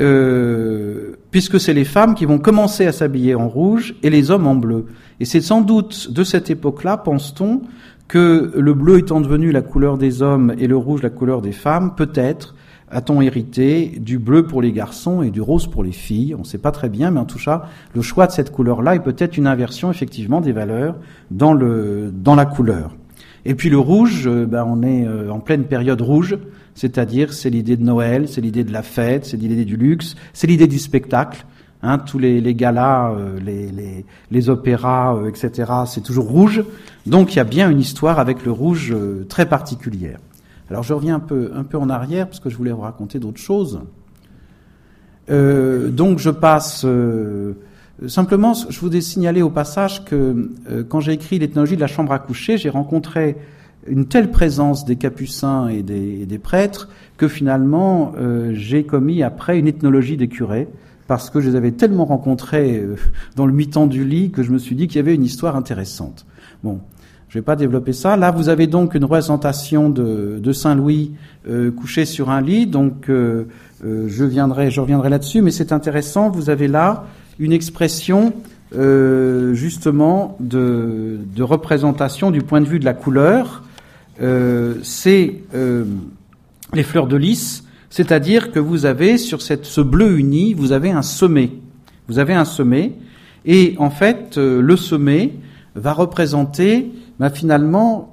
euh, puisque c'est les femmes qui vont commencer à s'habiller en rouge et les hommes en bleu. Et c'est sans doute de cette époque-là, pense-t-on, que le bleu étant devenu la couleur des hommes et le rouge la couleur des femmes, peut-être a-t-on hérité du bleu pour les garçons et du rose pour les filles On ne sait pas très bien, mais en tout cas, le choix de cette couleur-là est peut-être une inversion effectivement des valeurs dans, le, dans la couleur. Et puis le rouge, euh, ben on est en pleine période rouge, c'est-à-dire c'est l'idée de Noël, c'est l'idée de la fête, c'est l'idée du luxe, c'est l'idée du spectacle. Hein, tous les, les galas, euh, les, les, les, opéras, euh, etc., c'est toujours rouge. Donc il y a bien une histoire avec le rouge euh, très particulière. Alors je reviens un peu, un peu en arrière parce que je voulais vous raconter d'autres choses. donc je passe simplement, je voudrais signaler au passage que quand j'ai écrit l'ethnologie de la chambre à coucher, j'ai rencontré une telle présence des capucins et des, prêtres que finalement euh, j'ai commis après une ethnologie des curés parce que je les avais tellement rencontrés euh, dans le mi-temps du lit que je me suis dit qu'il y avait une histoire intéressante. Bon, je vais pas développer ça. Là, vous avez donc une représentation de, Saint Louis euh, couché sur un lit. Donc, je viendrai, je reviendrai là-dessus, mais c'est intéressant. Vous avez là une expression justement de, représentation du point de vue de la couleur euh, c'est euh, les fleurs de lys, c'est-à-dire que vous avez sur ce bleu uni, vous avez un sommet. Vous avez un sommet, et en fait, euh, le sommet va représenter bah, finalement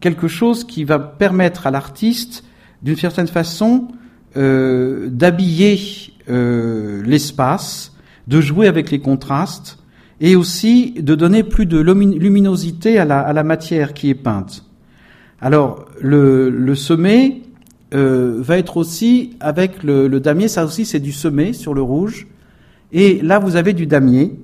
quelque chose qui va permettre à l'artiste, d'une certaine façon, d'habiller l'espace, de jouer avec les contrastes, et aussi de donner plus de luminosité à la, matière qui est peinte. Alors, le, sommet euh, va être aussi avec le, damier, ça aussi c'est du sommet sur le rouge, et là vous avez du damier.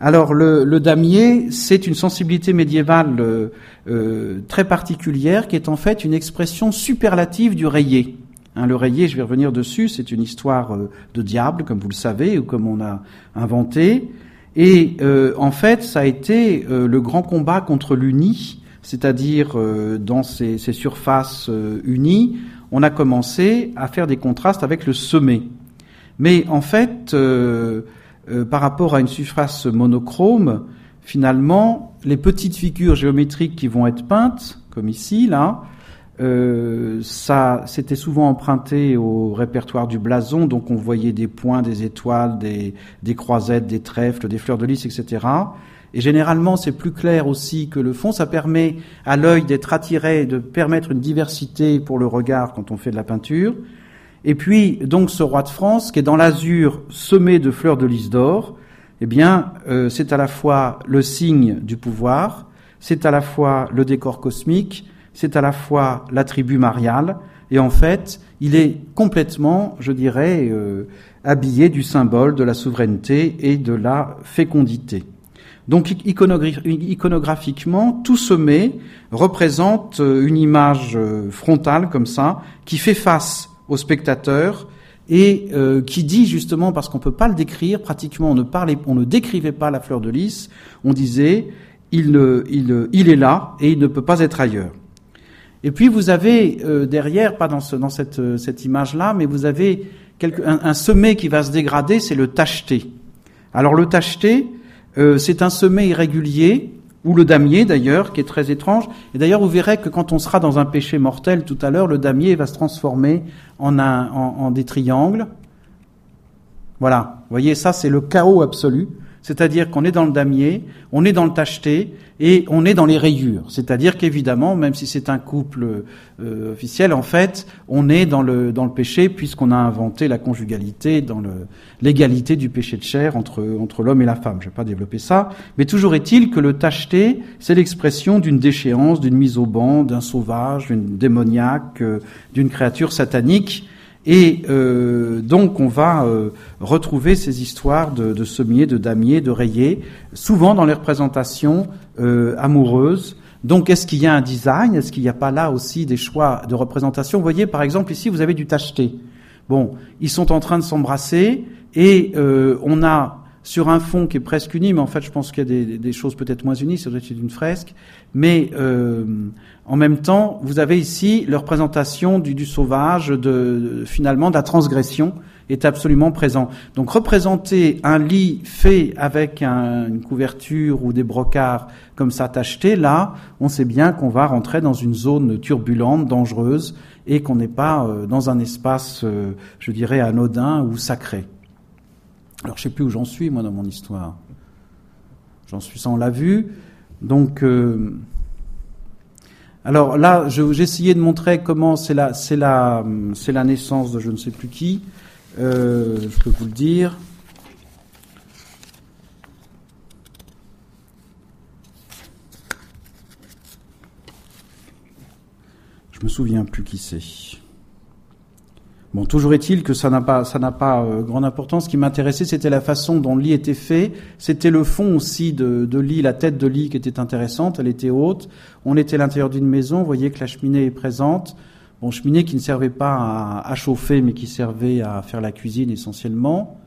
Alors le, damier, c'est une sensibilité médiévale euh, euh, très particulière qui est en fait une expression superlative du rayé. Hein, le rayé, je vais revenir dessus, c'est une histoire de diable, comme vous le savez, ou comme on a inventé. Et euh, en fait, ça a été euh, le grand combat contre l'uni, c'est-à-dire euh, dans ces, ces surfaces unies, on a commencé à faire des contrastes avec le sommet. Mais en fait, par rapport à une surface monochrome, finalement, les petites figures géométriques qui vont être peintes, comme ici, là, euh, ça, c'était souvent emprunté au répertoire du blason, donc on voyait des points, des étoiles, des, des croisettes, des trèfles, des fleurs de lys, etc. Et généralement, c'est plus clair aussi que le fond. Ça permet à l'œil d'être attiré, de permettre une diversité pour le regard quand on fait de la peinture. Et puis, donc, ce roi de France, qui est dans l'azur semé de fleurs de lys d'or, eh bien, euh, c'est à la fois le signe du pouvoir, c'est à la fois le décor cosmique, c'est à la fois l'attribut marial, et en fait, il est complètement, je dirais, euh, habillé du symbole de la souveraineté et de la fécondité. Donc iconographiquement, tout semé représente euh, une image frontale comme ça, qui fait face au spectateur et euh, qui dit justement parce qu'on peut pas le décrire pratiquement on ne parlait on ne décrivait pas la fleur de lys on disait il est là et il ne peut pas être ailleurs et puis vous avez euh, derrière pas dans, ce, dans cette, cette image là mais vous avez quelque, un, un, sommet qui va se dégrader c'est le tacheté alors le tacheté euh, c'est un sommet irrégulier ou le damier d'ailleurs, qui est très étrange. Et d'ailleurs, vous verrez que quand on sera dans un péché mortel tout à l'heure, le damier va se transformer en, un, en, des triangles. Voilà, vous voyez, ça c'est le chaos absolu. C'est-à-dire qu'on est dans le damier, on est dans le tacheté et on est dans les rayures. C'est-à-dire qu'évidemment, même si c'est un couple euh, officiel, en fait, on est dans le, dans le péché puisqu'on a inventé la conjugalité, dans l'égalité du péché de chair entre, entre l'homme et la femme. Je ne vais pas développer ça. Mais toujours est-il que le tacheté, c'est l'expression d'une déchéance, d'une mise au banc, d'un sauvage, d'une démoniaque, euh, d'une créature satanique et euh, donc on va euh, retrouver ces histoires de, de sommiers, de damiers, de rayés, souvent dans les représentations euh, amoureuses. Donc est-ce qu'il y a un design? Est-ce qu'il n'y a pas là aussi des choix de représentation? Vous voyez par exemple ici vous avez du tacheté. Bon, ils sont en train de s'embrasser et on a sur un fond qui est presque uni, mais en fait je pense qu'il y a des, des choses peut-être moins unies, ça doit être une fresque, mais euh, en même temps vous avez ici la représentation du, sauvage, finalement de la transgression est absolument présent. Donc représenter un lit fait avec un, une couverture ou des brocards comme ça tacheté, là on sait bien qu'on va rentrer dans une zone turbulente, dangereuse, et qu'on n'est pas euh, dans un espace, euh, je dirais, anodin ou sacré. Alors je sais plus où j'en suis moi dans mon histoire. J'en suis on l'a vu. Donc euh, alors là j'ai essayé de montrer comment c'est la c'est la c'est la naissance de je ne sais plus qui. Euh, je peux vous le dire. Je me souviens plus qui c'est. Bon, toujours est-il que ça n'a pas, ça n'a pas euh, grande importance. Ce qui m'intéressait, c'était la façon dont le lit était fait. C'était le fond aussi de, de, lit, la tête de lit qui était intéressante. Elle était haute. On était à l'intérieur d'une maison. Vous voyez que la cheminée est présente. Bon, cheminée qui ne servait pas à, chauffer, mais qui servait à faire la cuisine essentiellement.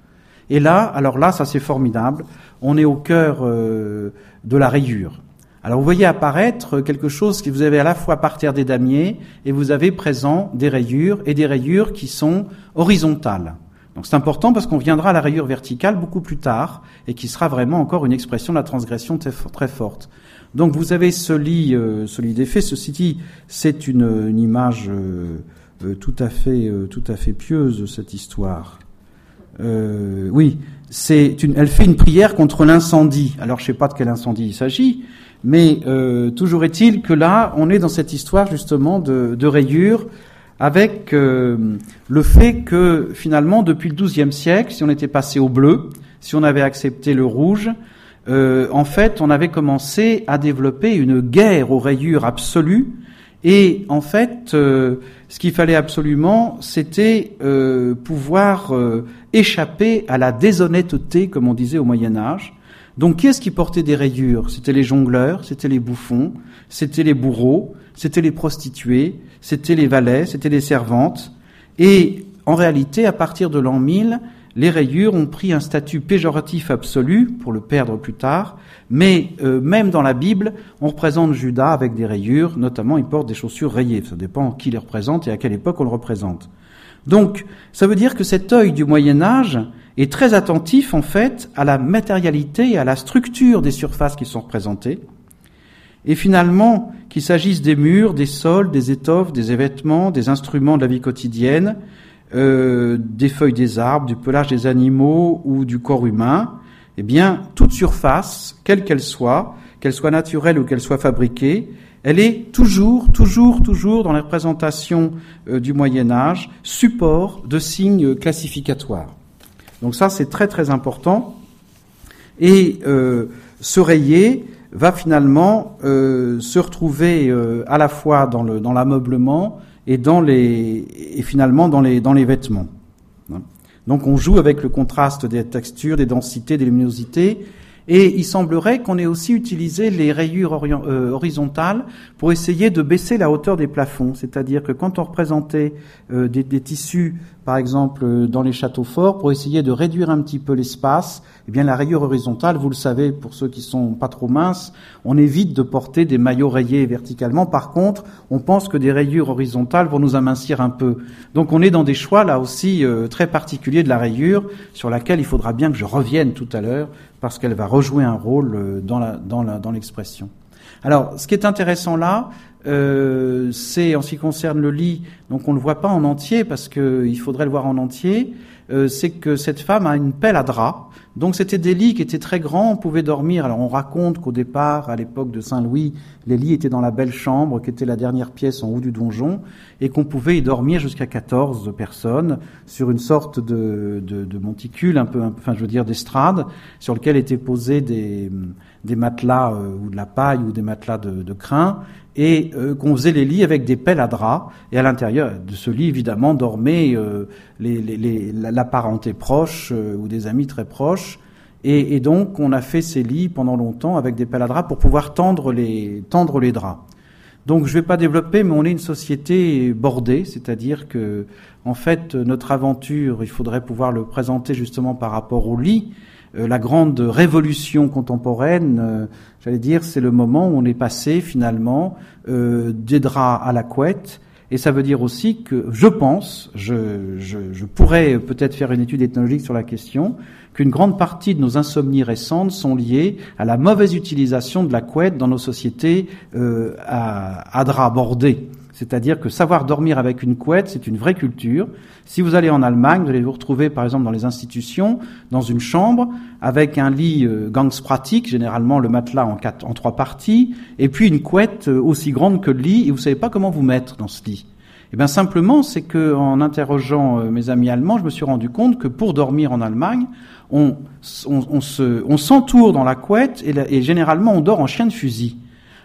Et là, alors là, ça c'est formidable. On est au cœur euh, de la rayure. Alors vous voyez apparaître quelque chose que vous avez à la fois par terre des damiers et vous avez présent des rayures et des rayures qui sont horizontales. Donc c'est important parce qu'on viendra à la rayure verticale beaucoup plus tard et qui sera vraiment encore une expression de la transgression très, forte. Donc vous avez ce lit, euh, ce lit. Ceci dit, c'est une, image euh, euh, tout à fait, tout à fait pieuse cette histoire. oui, c'est une, elle fait une prière contre l'incendie. Alors je sais pas de quel incendie il s'agit, mais euh, toujours est-il que là, on est dans cette histoire justement de, rayures avec euh, le fait que finalement, depuis le XIIe siècle, si on était passé au bleu, si on avait accepté le rouge, euh, en fait, on avait commencé à développer une guerre aux rayures absolues. Et en fait, ce qu'il fallait absolument, c'était pouvoir échapper à la déshonnêteté, comme on disait au Moyen Âge, donc qui est-ce qui portait des rayures? C'était les jongleurs, c'était les bouffons, c'était les bourreaux, c'était les prostituées, c'était les valets, c'était les servantes. Et en réalité, à partir de l'an 1000, les rayures ont pris un statut péjoratif absolu, pour le perdre plus tard, mais euh, même dans la Bible, on représente Judas avec des rayures, notamment il porte des chaussures rayées, ça dépend qui les représente et à quelle époque on le représente. Donc, ça veut dire que cet œil du Moyen Âge est très attentif en fait à la matérialité et à la structure des surfaces qui sont représentées. Et finalement, qu'il s'agisse des murs, des sols, des étoffes, des vêtements, des instruments de la vie quotidienne, euh, des feuilles des arbres, du pelage des animaux ou du corps humain, eh bien, toute surface, quelle qu'elle soit, qu'elle soit naturelle ou qu'elle soit fabriquée, elle est toujours, toujours, toujours dans la représentation euh, du Moyen Âge, support de signes classificatoires. Donc ça, c'est très très important. Et euh, ce rayé va finalement euh, se retrouver à la fois dans, le, dans l'ameublement et, dans les, et finalement dans les, dans les vêtements. Donc on joue avec le contraste des textures, des densités, des luminosités, et il semblerait qu'on ait aussi utilisé les rayures euh, horizontales pour essayer de baisser la hauteur des plafonds. C'est-à-dire que quand on représentait euh, des, tissus, par exemple, euh, dans les châteaux forts, pour essayer de réduire un petit peu l'espace, eh bien la rayure horizontale, vous le savez, pour ceux qui sont pas trop minces, on évite de porter des maillots rayés verticalement. Par contre, on pense que des rayures horizontales vont nous amincir un peu. Donc on est dans des choix là aussi très particuliers de la rayure, sur laquelle il faudra bien que je revienne tout à l'heure parce qu'elle va rejouer un rôle euh, dans, la, dans, la, dans l'expression. Alors, ce qui est intéressant là, euh, c'est en ce qui concerne le lit, donc on ne le voit pas en entier parce qu'il faudrait le voir en entier, euh, c'est que cette femme a une pelle à drap. Donc c'était des lits qui étaient très grands, on pouvait dormir. Alors on raconte qu'au départ, à l'époque de Saint-Louis, les lits étaient dans la belle chambre, qui était la dernière pièce en haut du donjon, et qu'on pouvait y dormir jusqu'à 14 personnes sur une sorte de, de, de monticule, un peu, enfin je veux dire d'estrade, sur lequel étaient posés des, des matelas euh, ou de la paille ou des matelas de, de crin, et euh, qu'on faisait les lits avec des pelles à drap. Et à l'intérieur de ce lit, évidemment, dormaient euh, les, les, la parenté proche euh, ou des amis très proches. Et, et, donc, on a fait ces lits pendant longtemps avec des pelles à drap pour pouvoir tendre les, tendre les draps. Donc, je ne vais pas développer, mais on est une société bordée, c'est-à-dire que, en fait, notre aventure, il faudrait pouvoir le présenter justement par rapport au lit. La grande révolution contemporaine, J'allais dire, c'est le moment où on est passé finalement euh, des draps à la couette. Et ça veut dire aussi que je pense, je, je, je pourrais peut-être faire une étude ethnologique sur la question, qu'une grande partie de nos insomnies récentes sont liées à la mauvaise utilisation de la couette dans nos sociétés euh, à, à draps bordés. C'est-à-dire que savoir dormir avec une couette, c'est une vraie culture. Si vous allez en Allemagne, vous allez vous retrouver par exemple dans les institutions, dans une chambre, avec un lit euh, pratique, généralement le matelas en, quatre, en trois parties, et puis une couette euh, aussi grande que le lit, et vous savez pas comment vous mettre dans ce lit. Eh bien simplement, c'est que en interrogeant euh, mes amis allemands, je me suis rendu compte que pour dormir en Allemagne, on, on, on s'entoure dans la couette et, et généralement on dort en chien de fusil.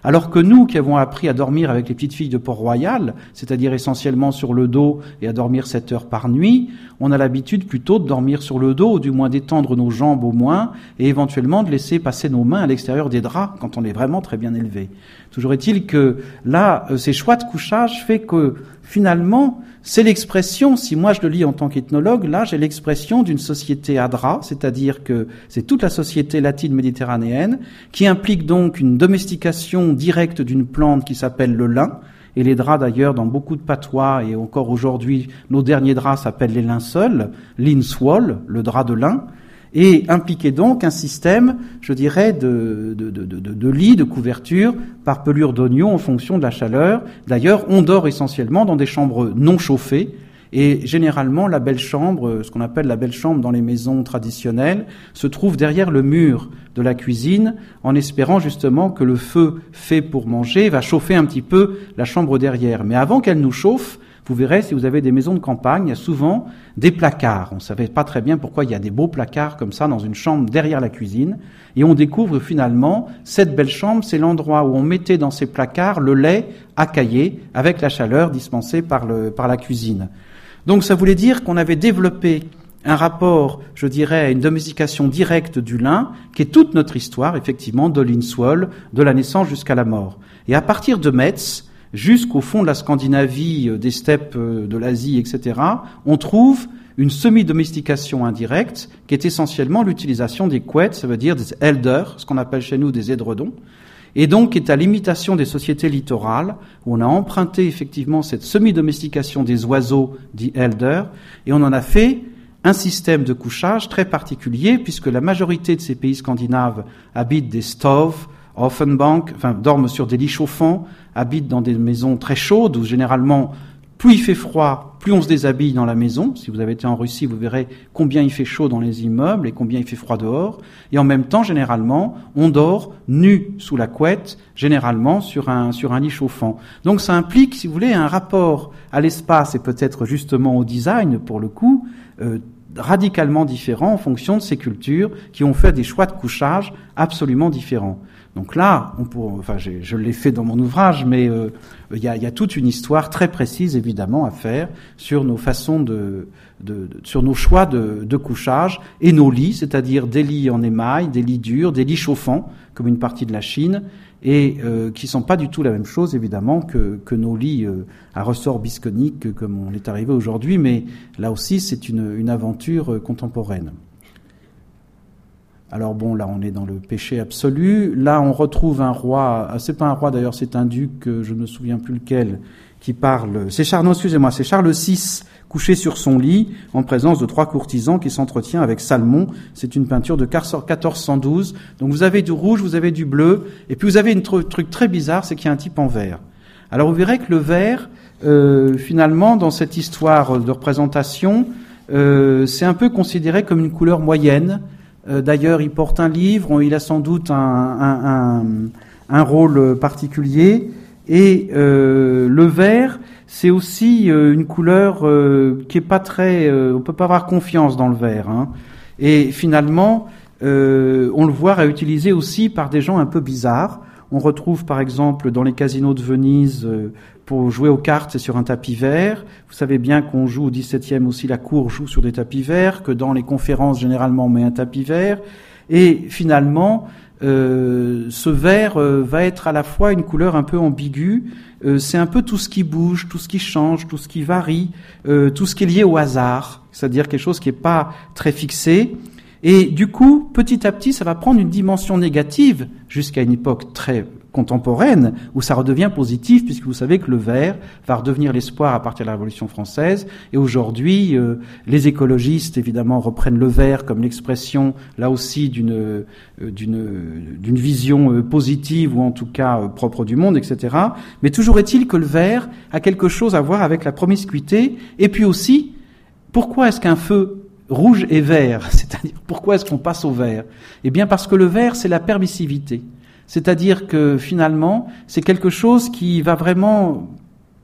Alors que nous, qui avons appris à dormir avec les petites filles de Port-Royal, c'est-à-dire essentiellement sur le dos et à dormir 7 heures par nuit, on a l'habitude plutôt de dormir sur le dos, ou du moins d'étendre nos jambes au moins, et éventuellement de laisser passer nos mains à l'extérieur des draps quand on est vraiment très bien élevé. Toujours est-il que là, euh, ces choix de couchage fait que finalement, c'est l'expression, si moi je le lis en tant qu'ethnologue, là j'ai l'expression d'une société adra, c'est-à-dire que c'est toute la société latine méditerranéenne, qui implique donc une domestication directe d'une plante qui s'appelle le lin, et les draps d'ailleurs dans beaucoup de patois, et encore aujourd'hui nos derniers draps s'appellent les linceuls, l'inswall, le drap de lin, et impliquait donc un système, je dirais, de, de, de, de, lit, de couverture par pelure d'oignon en fonction de la chaleur. D'ailleurs, on dort essentiellement dans des chambres non chauffées, et généralement, la belle chambre, ce qu'on appelle la belle chambre dans les maisons traditionnelles, se trouve derrière le mur de la cuisine, en espérant justement que le feu fait pour manger va chauffer un petit peu la chambre derrière. Mais avant qu'elle nous chauffe, vous verrez, si vous avez des maisons de campagne, il y a souvent des placards. On ne savait pas très bien pourquoi il y a des beaux placards comme ça dans une chambre derrière la cuisine. Et on découvre finalement, cette belle chambre, c'est l'endroit où on mettait dans ces placards le lait à cailler avec la chaleur dispensée par, le, par la cuisine. Donc ça voulait dire qu'on avait développé un rapport, je dirais, à une domestication directe du lin, qui est toute notre histoire, effectivement, de l'Inswell, de la naissance jusqu'à la mort. Et à partir de Metz, jusqu'au fond de la Scandinavie, euh, des steppes euh, de l'Asie, etc., on trouve une semi-domestication indirecte qui est essentiellement l'utilisation des couettes, ça veut dire des elders, ce qu'on appelle chez nous des édredons, et donc est à l'imitation des sociétés littorales, où on a emprunté effectivement cette semi-domestication des oiseaux dits elders, et on en a fait un système de couchage très particulier, puisque la majorité de ces pays scandinaves habitent des stoves, Offenbank, enfin, dorment sur des lits chauffants, habitent dans des maisons très chaudes où généralement, plus il fait froid, plus on se déshabille dans la maison. Si vous avez été en Russie, vous verrez combien il fait chaud dans les immeubles et combien il fait froid dehors. Et en même temps, généralement, on dort nu sous la couette, généralement sur un, sur un lit chauffant. Donc ça implique, si vous voulez, un rapport à l'espace et peut-être justement au design, pour le coup, euh, radicalement différent en fonction de ces cultures qui ont fait des choix de couchage absolument différents. Donc là, on enfin, je l'ai fait dans mon ouvrage, mais euh, il y, a, toute une histoire très précise, évidemment, à faire sur nos façons de, sur nos choix de, couchage et nos lits, c'est-à-dire des lits en émail, des lits durs, des lits chauffants, comme une partie de la Chine, et euh, qui sont pas du tout la même chose, évidemment, que, que nos lits euh, à ressort bisconique, comme on est arrivé aujourd'hui. Mais là aussi, c'est une, une aventure euh, contemporaine. Alors bon, là on est dans le péché absolu. Là on retrouve un roi, ah, c'est pas un roi d'ailleurs, c'est un duc, je ne me souviens plus lequel, qui parle. C'est Charles, excusez-moi, c'est Charles VI couché sur son lit en présence de trois courtisans qui s'entretient avec Salmon. C'est une peinture de 1412. Donc vous avez du rouge, vous avez du bleu, et puis vous avez un truc très bizarre, c'est qu'il y a un type en vert. Alors vous verrez que le vert, euh, finalement, dans cette histoire de représentation, euh, c'est un peu considéré comme une couleur moyenne. Euh, D'ailleurs, il porte un livre, il a sans doute un, un, un, rôle particulier. Et euh, le vert, c'est aussi euh, une couleur euh, qui est pas très, euh, on peut pas avoir confiance dans le vert. Hein. Et finalement, euh, on le voit à utiliser aussi par des gens un peu bizarres. On retrouve par exemple dans les casinos de Venise pour jouer aux cartes, c'est sur un tapis vert. Vous savez bien qu'on joue au 17e aussi, la cour joue sur des tapis verts, que dans les conférences généralement on met un tapis vert. Et finalement, euh, ce vert euh, va être à la fois une couleur un peu ambiguë. Euh, c'est un peu tout ce qui bouge, tout ce qui change, tout ce qui varie, tout ce qui est lié au hasard, c'est-à-dire quelque chose qui n'est pas très fixé. Et du coup, petit à petit, ça va prendre une dimension négative jusqu'à une époque très contemporaine où ça redevient positif puisque vous savez que le vert va redevenir l'espoir à partir de la Révolution française. Et aujourd'hui euh, les écologistes évidemment reprennent le vert comme l'expression là aussi d'une euh, d'une d'une vision euh, positive ou en tout cas propre du monde etc mais toujours est-il que le vert a quelque chose à voir avec la promiscuité. Et puis aussi pourquoi est-ce qu'un feu rouge et vert c'est-à-dire pourquoi est-ce qu'on passe au vert? Eh bien parce que le vert c'est la permissivité c'est-à-dire que finalement, c'est quelque chose qui va vraiment,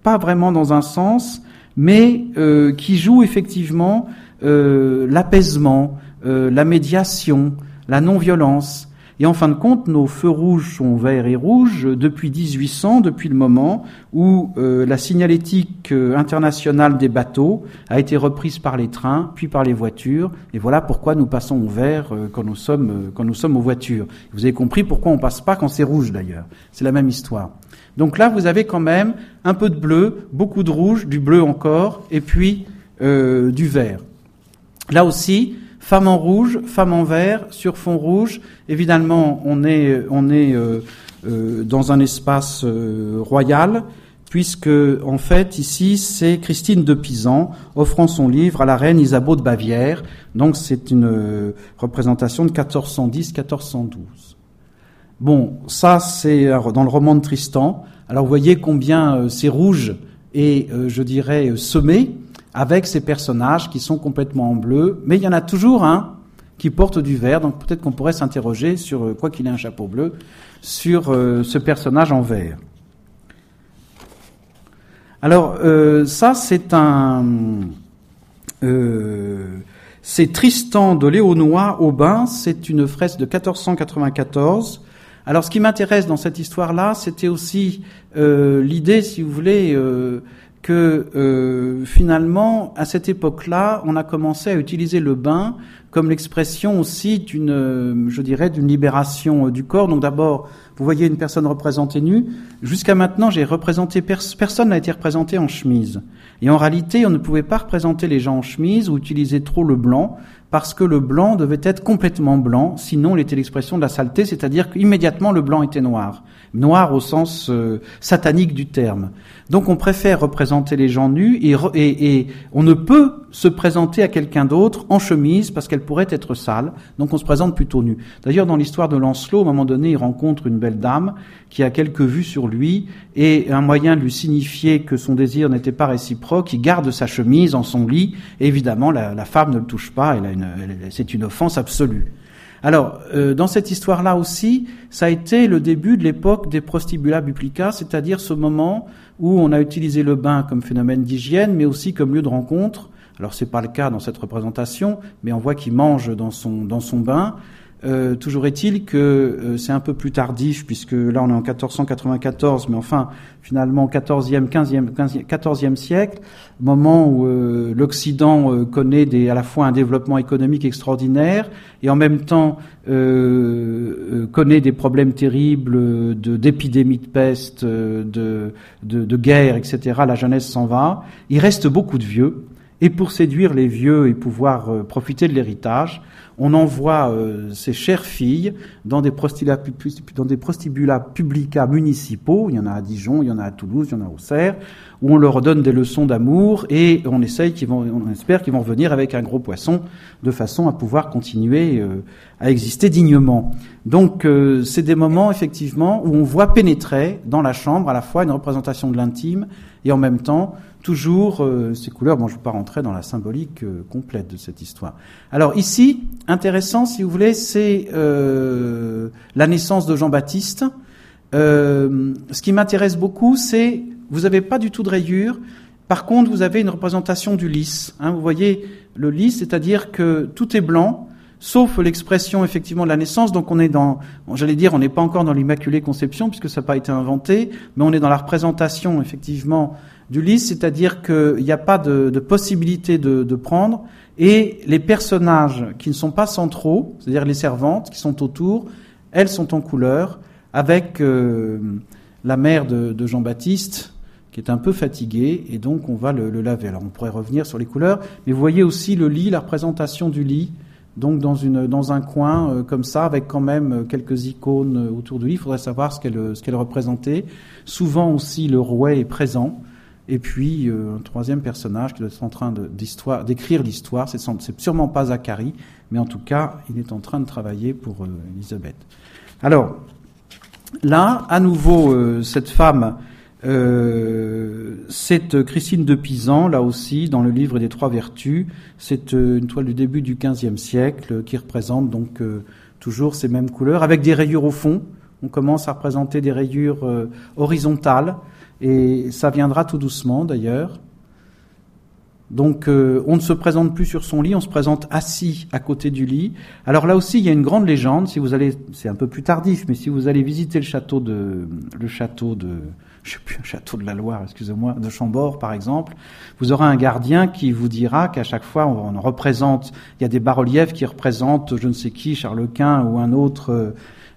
pas vraiment dans un sens, mais euh, qui joue effectivement euh, l'apaisement, euh, la médiation, la non-violence. Et en fin de compte, nos feux rouges sont verts et rouges depuis 1800, depuis le moment où euh, la signalétique euh, internationale des bateaux a été reprise par les trains, puis par les voitures. Et voilà pourquoi nous passons au vert euh, quand nous sommes quand nous sommes aux voitures. Vous avez compris pourquoi on passe pas quand c'est rouge d'ailleurs. C'est la même histoire. Donc là, vous avez quand même un peu de bleu, beaucoup de rouge, du bleu encore, et puis du vert. Là aussi, Femme en rouge, femme en vert, sur fond rouge. Évidemment, on est, on est euh, euh, dans un espace euh, royal, puisque en fait ici c'est Christine de Pisan offrant son livre à la reine Isabeau de Bavière. Donc c'est une représentation de 1410-1412. Bon, ça c'est dans le roman de Tristan. Alors vous voyez combien c'est rouge et je dirais semé avec ces personnages qui sont complètement en bleu, mais il y en a toujours un qui porte du vert, donc peut-être qu'on pourrait s'interroger sur, euh, quoi qu'il ait un chapeau bleu, sur euh, ce personnage en vert. Alors euh, ça c'est un... c'est Tristan de Léonois Aubin, c'est une fresque de 1494. Alors ce qui m'intéresse dans cette histoire-là, c'était aussi l'idée, si vous voulez, que euh, finalement, à cette époque-là, on a commencé à utiliser le bain comme l'expression aussi d'une, euh, je dirais, d'une libération euh, du corps. Donc d'abord, vous voyez une personne représentée nue. Jusqu'à maintenant, j'ai représenté personne n'a été représenté en chemise. Et en réalité, on ne pouvait pas représenter les gens en chemise ou utiliser trop le blanc parce que le blanc devait être complètement blanc, sinon il était l'expression de la saleté, c'est-à-dire qu'immédiatement le blanc était noir, noir au sens euh, satanique du terme. Donc on préfère représenter les gens nus et, et, on ne peut se présenter à quelqu'un d'autre en chemise parce qu'elle qu'elle pourrait être sale, donc on se présente plutôt nu. D'ailleurs, dans l'histoire de Lancelot, à un moment donné, il rencontre une belle dame qui a quelques vues sur lui, et un moyen de lui signifier que son désir n'était pas réciproque, il garde sa chemise en son lit, évidemment, la, femme ne le touche pas, c'est une offense absolue. Alors, euh, dans cette histoire-là aussi, ça a été le début de l'époque des prostibula publica, c'est-à-dire ce moment où on a utilisé le bain comme phénomène d'hygiène, mais aussi comme lieu de rencontre. Alors, c'est pas le cas dans cette représentation, mais on voit qu'il mange dans son, dans son bain. Euh, toujours est-il que euh, c'est un peu plus tardif, puisque là on est en 1494, mais enfin finalement 14e, 15e, 14e siècle, moment où euh, l'Occident connaît des, à la fois un développement économique extraordinaire et en même temps connaît des problèmes terribles d'épidémie de peste, de, de, de guerre, etc. La jeunesse s'en va. Il reste beaucoup de vieux. Et pour séduire les vieux et pouvoir profiter de l'héritage, on envoie euh, ces chères filles dans des, dans des prostibula publica municipaux, il y en a à Dijon, il y en a à Toulouse, il y en a au Serre, où on leur donne des leçons d'amour et on essaye qu'ils vont, on espère qu'ils vont revenir avec un gros poisson de façon à pouvoir continuer euh, à exister dignement. Donc euh, c'est des moments effectivement où on voit pénétrer dans la chambre à la fois une représentation de l'intime et en même temps toujours euh, ces couleurs. Bon, je ne vais pas rentrer dans la symbolique euh, complète de cette histoire. Alors ici, intéressant, si vous voulez, c'est euh, la naissance de Jean-Baptiste. ce qui m'intéresse beaucoup, c'est vous n'avez pas du tout de rayures. Par contre, vous avez une représentation du lys. Hein, vous voyez le lys, c'est-à-dire que tout est blanc, sauf l'expression effectivement de la naissance. Donc on est dans, j'allais dire, on n'est pas encore dans l'immaculée conception puisque ça n'a pas été inventé, mais on est dans la représentation effectivement du lys, c'est-à-dire qu'il n'y a pas de, possibilité de, prendre, et les personnages qui ne sont pas centraux, c'est-à-dire les servantes qui sont autour, elles sont en couleur, avec euh, la mère de, Jean-Baptiste, qui est un peu fatiguée, et donc on va le, laver. Alors on pourrait revenir sur les couleurs, mais vous voyez aussi le lit, la représentation du lit, donc dans, une, dans un coin euh, comme ça, avec quand même quelques icônes autour du lit, il faudrait savoir ce qu'elle ce représentait. Souvent aussi le rouet est présent. Et puis euh, un troisième personnage qui doit être en train d'écrire l'histoire, c'est, sûrement pas Zacharie, mais en tout cas, il est en train de travailler pour euh, Elisabeth. Alors, là, à nouveau, euh, cette femme, c'est Christine de Pisan, là aussi, dans le livre des Trois Vertus. C'est une toile du début du XVe siècle qui représente donc toujours ces mêmes couleurs, avec des rayures au fond. On commence à représenter des rayures horizontales et ça viendra tout doucement d'ailleurs. Donc euh, on ne se présente plus sur son lit, on se présente assis à côté du lit. Alors là aussi, il y a une grande légende. Si vous allez, c'est un peu plus tardif, mais si vous allez visiter le château de, le château de, je sais plus, un château de la Loire, excusez-moi, de Chambord par exemple, vous aurez un gardien qui vous dira qu'à chaque fois on, représente, il y a des bas-reliefs qui représentent je ne sais qui, Charles Quint ou un autre euh,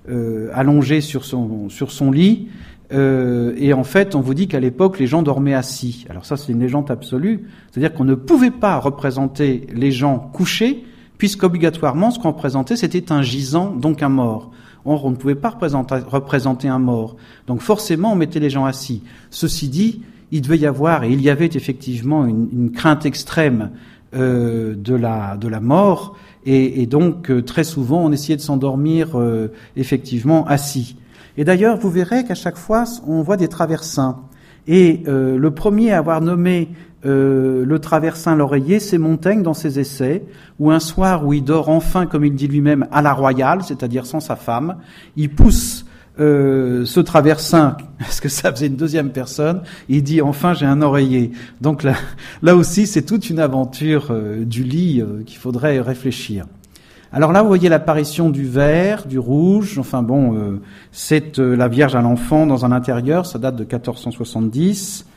euh allongé sur son sur son lit. Euh, et en fait, on vous dit qu'à l'époque, les gens dormaient assis. Alors ça, c'est une légende absolue. C'est-à-dire qu'on ne pouvait pas représenter les gens couchés, puisqu'obligatoirement, ce qu'on représentait, c'était un gisant, donc un mort. Or, on ne pouvait pas représenter, un mort. Donc forcément, on mettait les gens assis. Ceci dit, il devait y avoir, et il y avait effectivement une, crainte extrême euh, de, la, de la mort, et, et donc euh, très souvent, on essayait de s'endormir euh, effectivement assis. Et d'ailleurs, vous verrez qu'à chaque fois, on voit des traversins. Et euh, le premier à avoir nommé euh, le traversin l'oreiller, c'est Montaigne dans ses essais, où un soir où il dort enfin, comme il dit lui-même, à la royale, c'est-à-dire sans sa femme, il pousse euh, ce traversin, parce que ça faisait une deuxième personne, il dit enfin j'ai un oreiller. Donc là, là aussi c'est toute une aventure du lit qu'il faudrait réfléchir. Alors là, vous voyez l'apparition du vert, du rouge. Enfin bon, euh, c'est euh, la Vierge à l'enfant dans un intérieur. Ça date de 1470.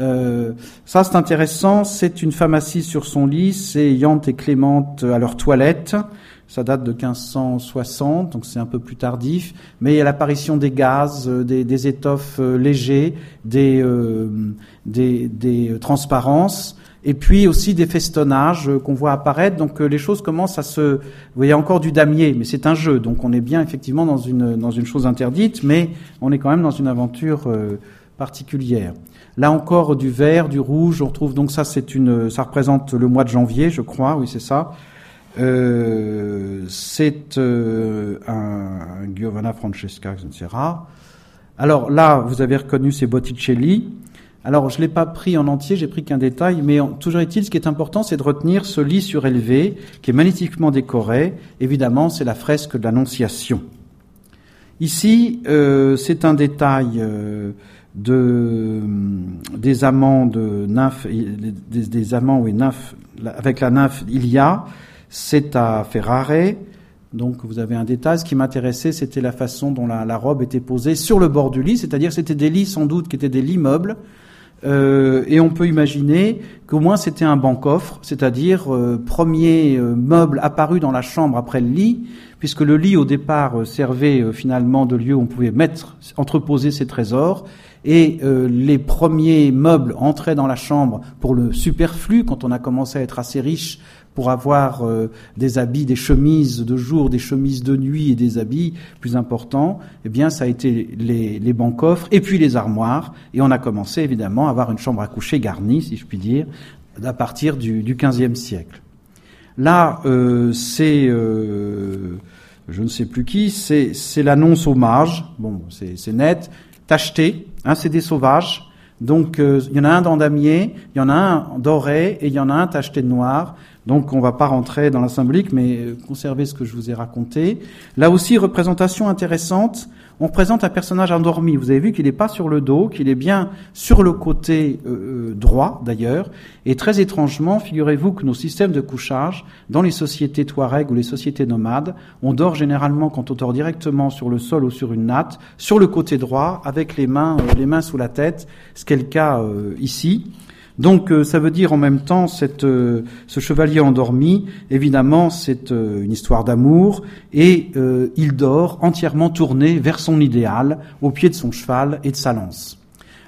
Euh, ça, c'est intéressant. C'est une femme assise sur son lit. C'est Yante et Clémente à leur toilette. Ça date de 1560, donc c'est un peu plus tardif. Mais il y a l'apparition des gaz, des, des étoffes légers, des, des transparences et puis aussi des festonnages euh, qu'on voit apparaître. Donc euh, les choses commencent à se... Vous voyez encore du damier, mais c'est un jeu, donc on est bien effectivement dans une, dans une chose interdite, mais on est quand même dans une aventure euh, particulière. Là encore du vert, du rouge, on retrouve donc ça c'est une, ça représente le mois de janvier, je crois, oui c'est ça. Euh, c'est euh, un, Giovanna Francesca, etc. Alors là, vous avez reconnu ces Botticelli. Alors, je ne l'ai pas pris en entier, j'ai pris qu'un détail, mais toujours est-il, ce qui est important, c'est de retenir ce lit surélevé, qui est magnifiquement décoré. Évidemment, c'est la fresque de l'Annonciation. Ici, euh, c'est un détail euh, de, des amants de nymphes, des, amants avec la nymphe Ilia. C'est à Ferrare. Donc vous avez un détail. Ce qui m'intéressait, c'était la façon dont la, la, robe était posée sur le bord du lit, c'est-à-dire c'était des lits sans doute qui étaient des lits meubles. Euh, et on peut imaginer qu'au moins c'était un banc-coffre, c'est-à-dire euh, premier euh, meuble apparu dans la chambre après le lit, puisque le lit au départ servait finalement de lieu où on pouvait mettre, entreposer ses trésors, et les premiers meubles entraient dans la chambre pour le superflu quand on a commencé à être assez riche pour avoir euh, des habits, des chemises de jour, des chemises de nuit et des habits plus importants, eh bien, ça a été les, les bancs coffres et puis les armoires. Et on a commencé évidemment à avoir une chambre à coucher garnie, si je puis dire, à partir du, du XVe siècle. Là, euh, c'est, euh, je ne sais plus qui, c'est, l'annonce hommage. Bon, c'est, c'est net. Tacheté, hein, c'est des sauvages. Donc, euh, il y en a un dans damier, il y en a un doré et il y en a un tacheté de noir. Donc on ne va pas rentrer dans la symbolique, mais euh, conserver ce que je vous ai raconté. Là aussi, représentation intéressante. On représente un personnage endormi. Vous avez vu qu'il n'est pas sur le dos, qu'il est bien sur le côté euh, euh, droit d'ailleurs. Et très étrangement, figurez-vous que nos systèmes de couchage, dans les sociétés Touareg ou les sociétés nomades, on dort généralement quand on dort directement sur le sol ou sur une natte, sur le côté droit, avec les mains, les mains sous la tête, ce qui est le cas ici. Donc euh, ça veut dire en même temps euh, ce chevalier endormi, évidemment c'est euh, une histoire d'amour et il dort entièrement tourné vers son idéal, au pied de son cheval et de sa lance.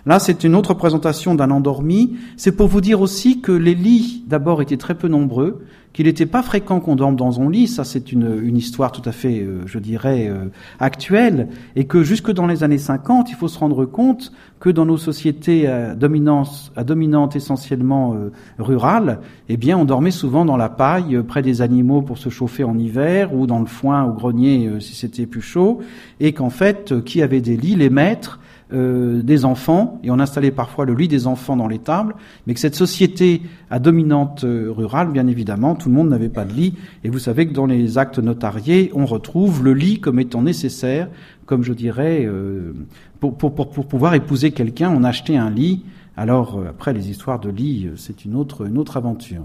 Là, c'est une autre présentation d'un endormi. C'est pour vous dire aussi que les lits, d'abord, étaient très peu nombreux qu'il n'était pas fréquent qu'on dorme dans son lit, ça c'est une, histoire tout à fait, euh, je dirais, euh, actuelle, et que jusque dans les années 50, il faut se rendre compte que dans nos sociétés à dominance, à dominante essentiellement euh, rurale, eh bien, on dormait souvent dans la paille, près des animaux pour se chauffer en hiver, ou dans le foin au grenier si c'était plus chaud, et qu'en fait, qui avait des lits, les maîtres, euh, des enfants, et on installait parfois le lit des enfants dans les tables, mais que cette société à dominante euh, rurale, bien évidemment, tout le monde n'avait pas de lit, et vous savez que dans les actes notariés, on retrouve le lit comme étant nécessaire, comme je dirais, euh, pour, pouvoir épouser quelqu'un, on achetait un lit, alors après les histoires de lit, c'est une autre, une autre aventure.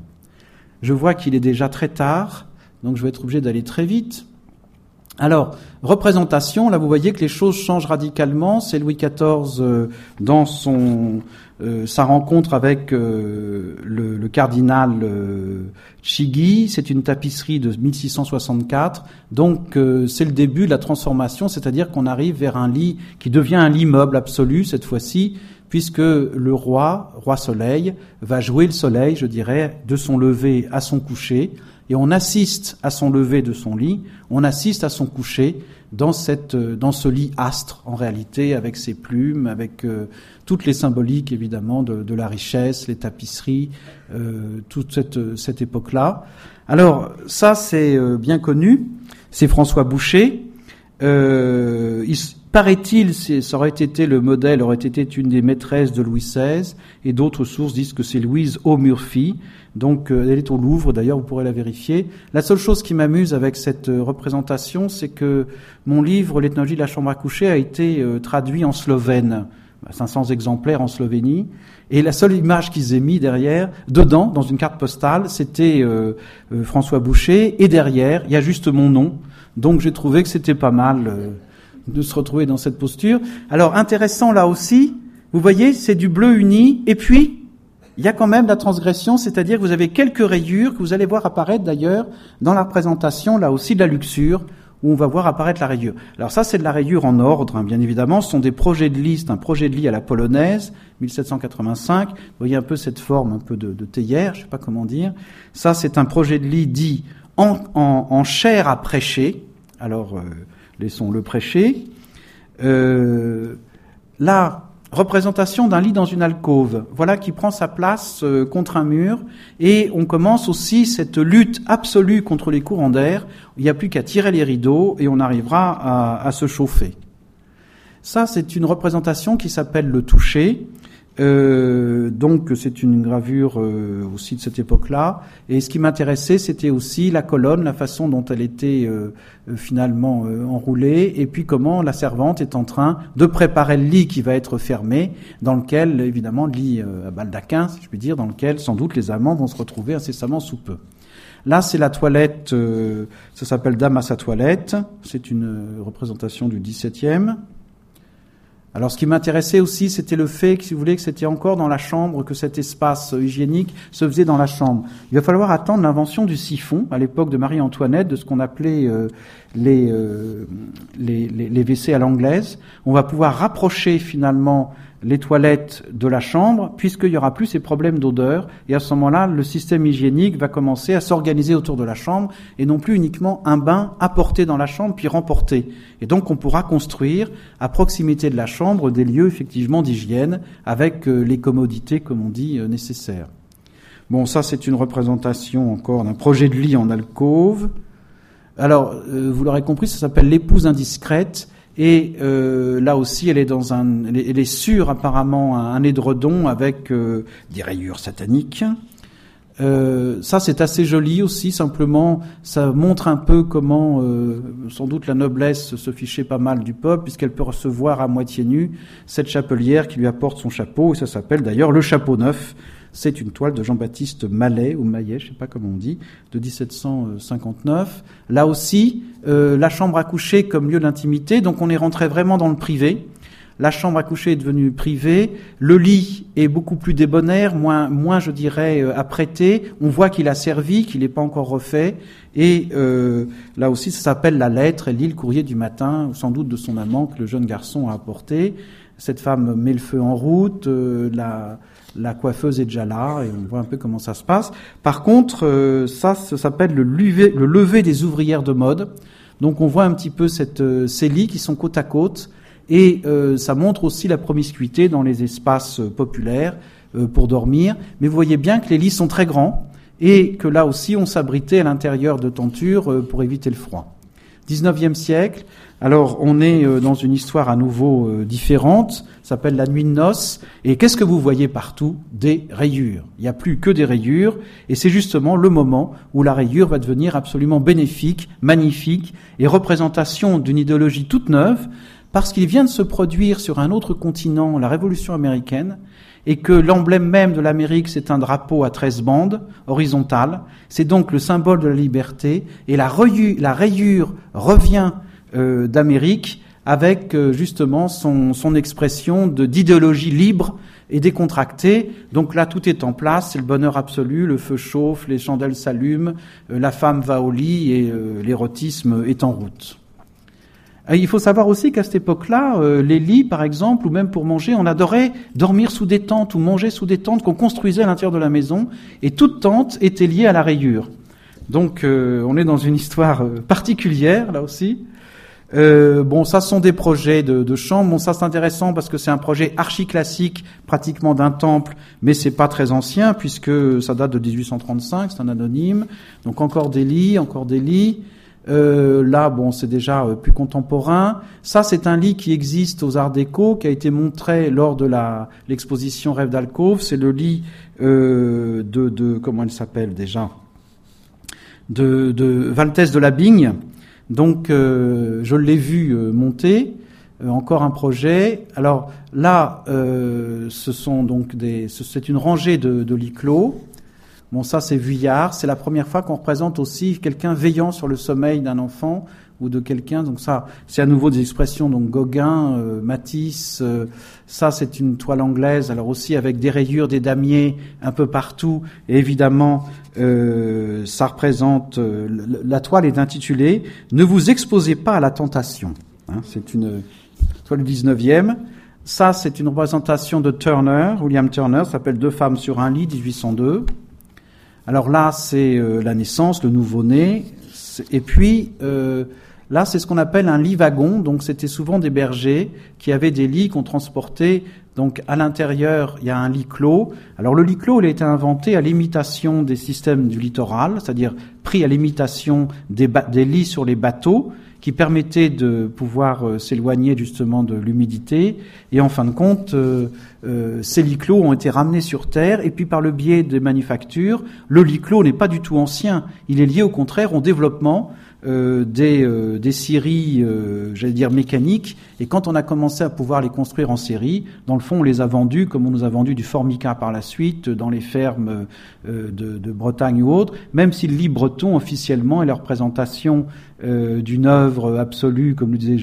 Je vois qu'il est déjà très tard, donc je vais être obligé d'aller très vite. Alors, représentation, là vous voyez que les choses changent radicalement. C'est Louis XIV euh, dans son euh, sa rencontre avec euh, le, cardinal Chigi. C'est une tapisserie de 1664. Donc c'est le début de la transformation, c'est-à-dire qu'on arrive vers un lit qui devient un lit meuble absolu cette fois-ci, puisque le roi, roi soleil, va jouer le soleil, je dirais, de son lever à son coucher et on assiste à son lever de son lit, on assiste à son coucher dans, cette, dans ce lit astre, en réalité, avec ses plumes, avec euh, toutes les symboliques, évidemment, de, de, la richesse, les tapisseries, euh, toute cette, cette époque-là. Alors, ça, c'est euh, bien connu, c'est François Boucher. Euh, il, paraît-il, ça aurait été le modèle, aurait été une des maîtresses de Louis XVI, et d'autres sources disent que c'est Louise O'Murphy. Donc euh, elle est au Louvre, d'ailleurs vous pourrez la vérifier. La seule chose qui m'amuse avec cette euh, représentation, c'est que mon livre, L'ethnologie de la chambre à coucher, a été euh, traduit en slovène. 500 bah, exemplaires en Slovénie. Et la seule image qu'ils aient mis derrière, dedans, dans une carte postale, c'était François Boucher. Et derrière, il y a juste mon nom. Donc j'ai trouvé que c'était pas mal de se retrouver dans cette posture. Alors intéressant là aussi, vous voyez, c'est du bleu uni. Et puis, il y a quand même la transgression, c'est-à-dire que vous avez quelques rayures que vous allez voir apparaître d'ailleurs dans la présentation, là aussi de la luxure, où on va voir apparaître la rayure. Alors ça, c'est de la rayure en ordre, hein, bien évidemment. Ce sont des projets de liste, un projet de lit à la polonaise, 1785. Vous voyez un peu cette forme un peu de, de théière, je sais pas comment dire. Ça, c'est un projet de lit dit en, en, chair à prêcher. Alors, euh, laissons-le prêcher. Euh, là, représentation d'un lit dans une alcôve, voilà qui prend sa place euh, contre un mur, et on commence aussi cette lutte absolue contre les courants d'air, il n'y a plus qu'à tirer les rideaux et on arrivera à se chauffer. Ça, c'est une représentation qui s'appelle le toucher, euh, donc c'est une gravure euh, aussi de cette époque-là. Et ce qui m'intéressait, c'était aussi la colonne, la façon dont elle était euh, finalement enroulée, et puis comment la servante est en train de préparer le lit qui va être fermé, dans lequel, évidemment, le lit à baldaquin, si je puis dire, dans lequel sans doute les amants vont se retrouver incessamment sous peu. Là, c'est la toilette, ça s'appelle Dame à sa toilette, c'est une représentation du XVIIe. Alors ce qui m'intéressait aussi, c'était le fait que, si vous voulez, que c'était encore dans la chambre, que cet espace hygiénique se faisait dans la chambre. Il va falloir attendre l'invention du siphon, à l'époque de Marie-Antoinette, de ce qu'on appelait euh, euh, les, les, les, WC à l'anglaise. On va pouvoir rapprocher finalement les toilettes de la chambre, puisqu'il n'y aura plus ces problèmes d'odeur. Et à ce moment-là, le système hygiénique va commencer à s'organiser autour de la chambre, et non plus uniquement un bain apporté dans la chambre puis remporté. Et donc on pourra construire à proximité de la chambre des lieux effectivement d'hygiène, avec euh, les commodités, comme on dit, euh, nécessaires. Bon, ça c'est une représentation encore d'un projet de lit en alcôve. Alors, euh, vous l'aurez compris, ça s'appelle l'épouse indiscrète. Et euh, là aussi, elle est dans un, elle est, sur apparemment un, édredon avec euh, des rayures sataniques. Euh, ça, c'est assez joli aussi. Simplement, ça montre un peu comment, euh, sans doute, la noblesse se fichait pas mal du peuple, puisqu'elle peut recevoir à moitié nue cette chapelière qui lui apporte son chapeau. Et ça s'appelle d'ailleurs le chapeau neuf. C'est une toile de Jean-Baptiste Mallet, ou Maillet, je sais pas comment on dit, de 1759. Là aussi, euh, la chambre à coucher comme lieu d'intimité, donc on est rentré vraiment dans le privé. La chambre à coucher est devenue privée. Le lit est beaucoup plus débonnaire, moins, moins je dirais, euh, apprêté. On voit qu'il a servi, qu'il n'est pas encore refait. Et euh, là aussi, ça s'appelle la lettre. Elle lit le courrier du matin, sans doute de son amant que le jeune garçon a apporté. Cette femme met le feu en route. la, la coiffeuse est déjà là et on voit un peu comment ça se passe. Par contre, euh, ça, ça s'appelle le, le, lever des ouvrières de mode. Donc on voit un petit peu cette, euh, ces lits qui sont côte à côte et euh, ça montre aussi la promiscuité dans les espaces populaires pour dormir. Mais vous voyez bien que les lits sont très grands et que là aussi on s'abritait à l'intérieur de tentures pour éviter le froid. 19e siècle, alors on est dans une histoire à nouveau différente s'appelle la nuit de noces. Et qu'est-ce que vous voyez partout? Des rayures. Il n'y a plus que des rayures. Et c'est justement le moment où la rayure va devenir absolument bénéfique, magnifique et représentation d'une idéologie toute neuve parce qu'il vient de se produire sur un autre continent la révolution américaine et que l'emblème même de l'Amérique, c'est un drapeau à 13 bandes, horizontal. C'est donc le symbole de la liberté. Et la, rayure, revient euh, d'Amérique avec euh, justement son, son expression de d'idéologie libre et décontractée. Donc là, tout est en place, c'est le bonheur absolu, le feu chauffe, les chandelles s'allument, euh, la femme va au lit et euh, l'érotisme est en route. il faut savoir aussi qu'à cette époque-là, les lits, par exemple, ou même pour manger, on adorait dormir sous des tentes ou manger sous des tentes qu'on construisait à l'intérieur de la maison, et toute tente était liée à la rayure. Donc on est dans une histoire particulière, là aussi. Euh, bon, ça sont des projets de, de chambre. Bon, ça c'est intéressant parce que c'est un projet archi-classique, pratiquement d'un temple, mais c'est pas très ancien puisque ça date de 1835. C'est un anonyme. Donc encore des lits, encore des lits. Euh, là, bon, c'est déjà euh, plus contemporain. Ça, c'est un lit qui existe aux Arts Déco, qui a été montré lors de la l'exposition Rêve d'alcôve. C'est le lit euh, de, de comment il s'appelle déjà? De, de Valtès de la Bigne donc, euh, je l'ai vu euh, monter. Euh, encore un projet. Alors là, ce sont donc des, c'est une rangée de, de lits clos. Bon, ça c'est Vuillard. C'est la première fois qu'on représente aussi quelqu'un veillant sur le sommeil d'un enfant ou de quelqu'un. Donc ça, c'est à nouveau des expressions. Donc Gauguin, Matisse. ça, c'est une toile anglaise. Alors aussi avec des rayures, des damiers un peu partout. Et évidemment, euh, ça représente. Euh, la toile est intitulée Ne vous exposez pas à la tentation. Hein, c'est une toile du 19e. Ça, c'est une représentation de Turner, William Turner, s'appelle Deux femmes sur un lit, 1802. Alors là, c'est euh, la naissance, le nouveau-né. Et puis, là, c'est ce qu'on appelle un lit-wagon. Donc, c'était souvent des bergers qui avaient des lits qu'on transportait Donc à l'intérieur, il y a un lit clos. Alors le lit clos, il a été inventé à l'imitation des systèmes du littoral, c'est-à-dire pris à l'imitation des, lits sur les bateaux qui permettaient de pouvoir euh, s'éloigner justement de l'humidité. Et en fin de compte, euh, euh, ces lits clos ont été ramenés sur Terre. Et puis par le biais des manufactures, le lit clos n'est pas du tout ancien. Il est lié au contraire au développement euh, des, euh, des scieries, euh, j'allais dire mécaniques. Et quand on a commencé à pouvoir les construire en série, dans le fond, on les a vendus comme on nous a vendu du formica par la suite dans les fermes de, de, Bretagne ou autres. Même si le lit breton officiellement est la représentation d'une œuvre absolue, comme le disait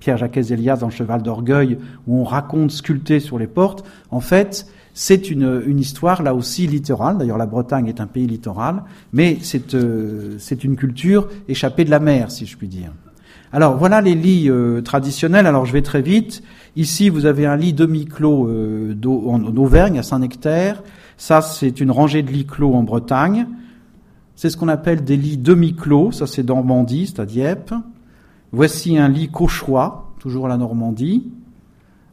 Pierre Jacques Elias dans le Cheval d'orgueil, où on raconte sculpté sur les portes. En fait, c'est une, histoire là aussi littorale. D'ailleurs, la Bretagne est un pays littoral, mais c'est euh, une culture échappée de la mer, si je puis dire. Alors voilà les lits euh, traditionnels. Alors je vais très vite. Ici, vous avez un lit demi-clos euh, en, Auvergne, à Saint-Nectaire. Ça, c'est une rangée de lits clos en Bretagne. C'est ce qu'on appelle des lits demi-clos. Ça, c'est Normandie, c'est à Dieppe. Voici un lit cauchois, toujours la Normandie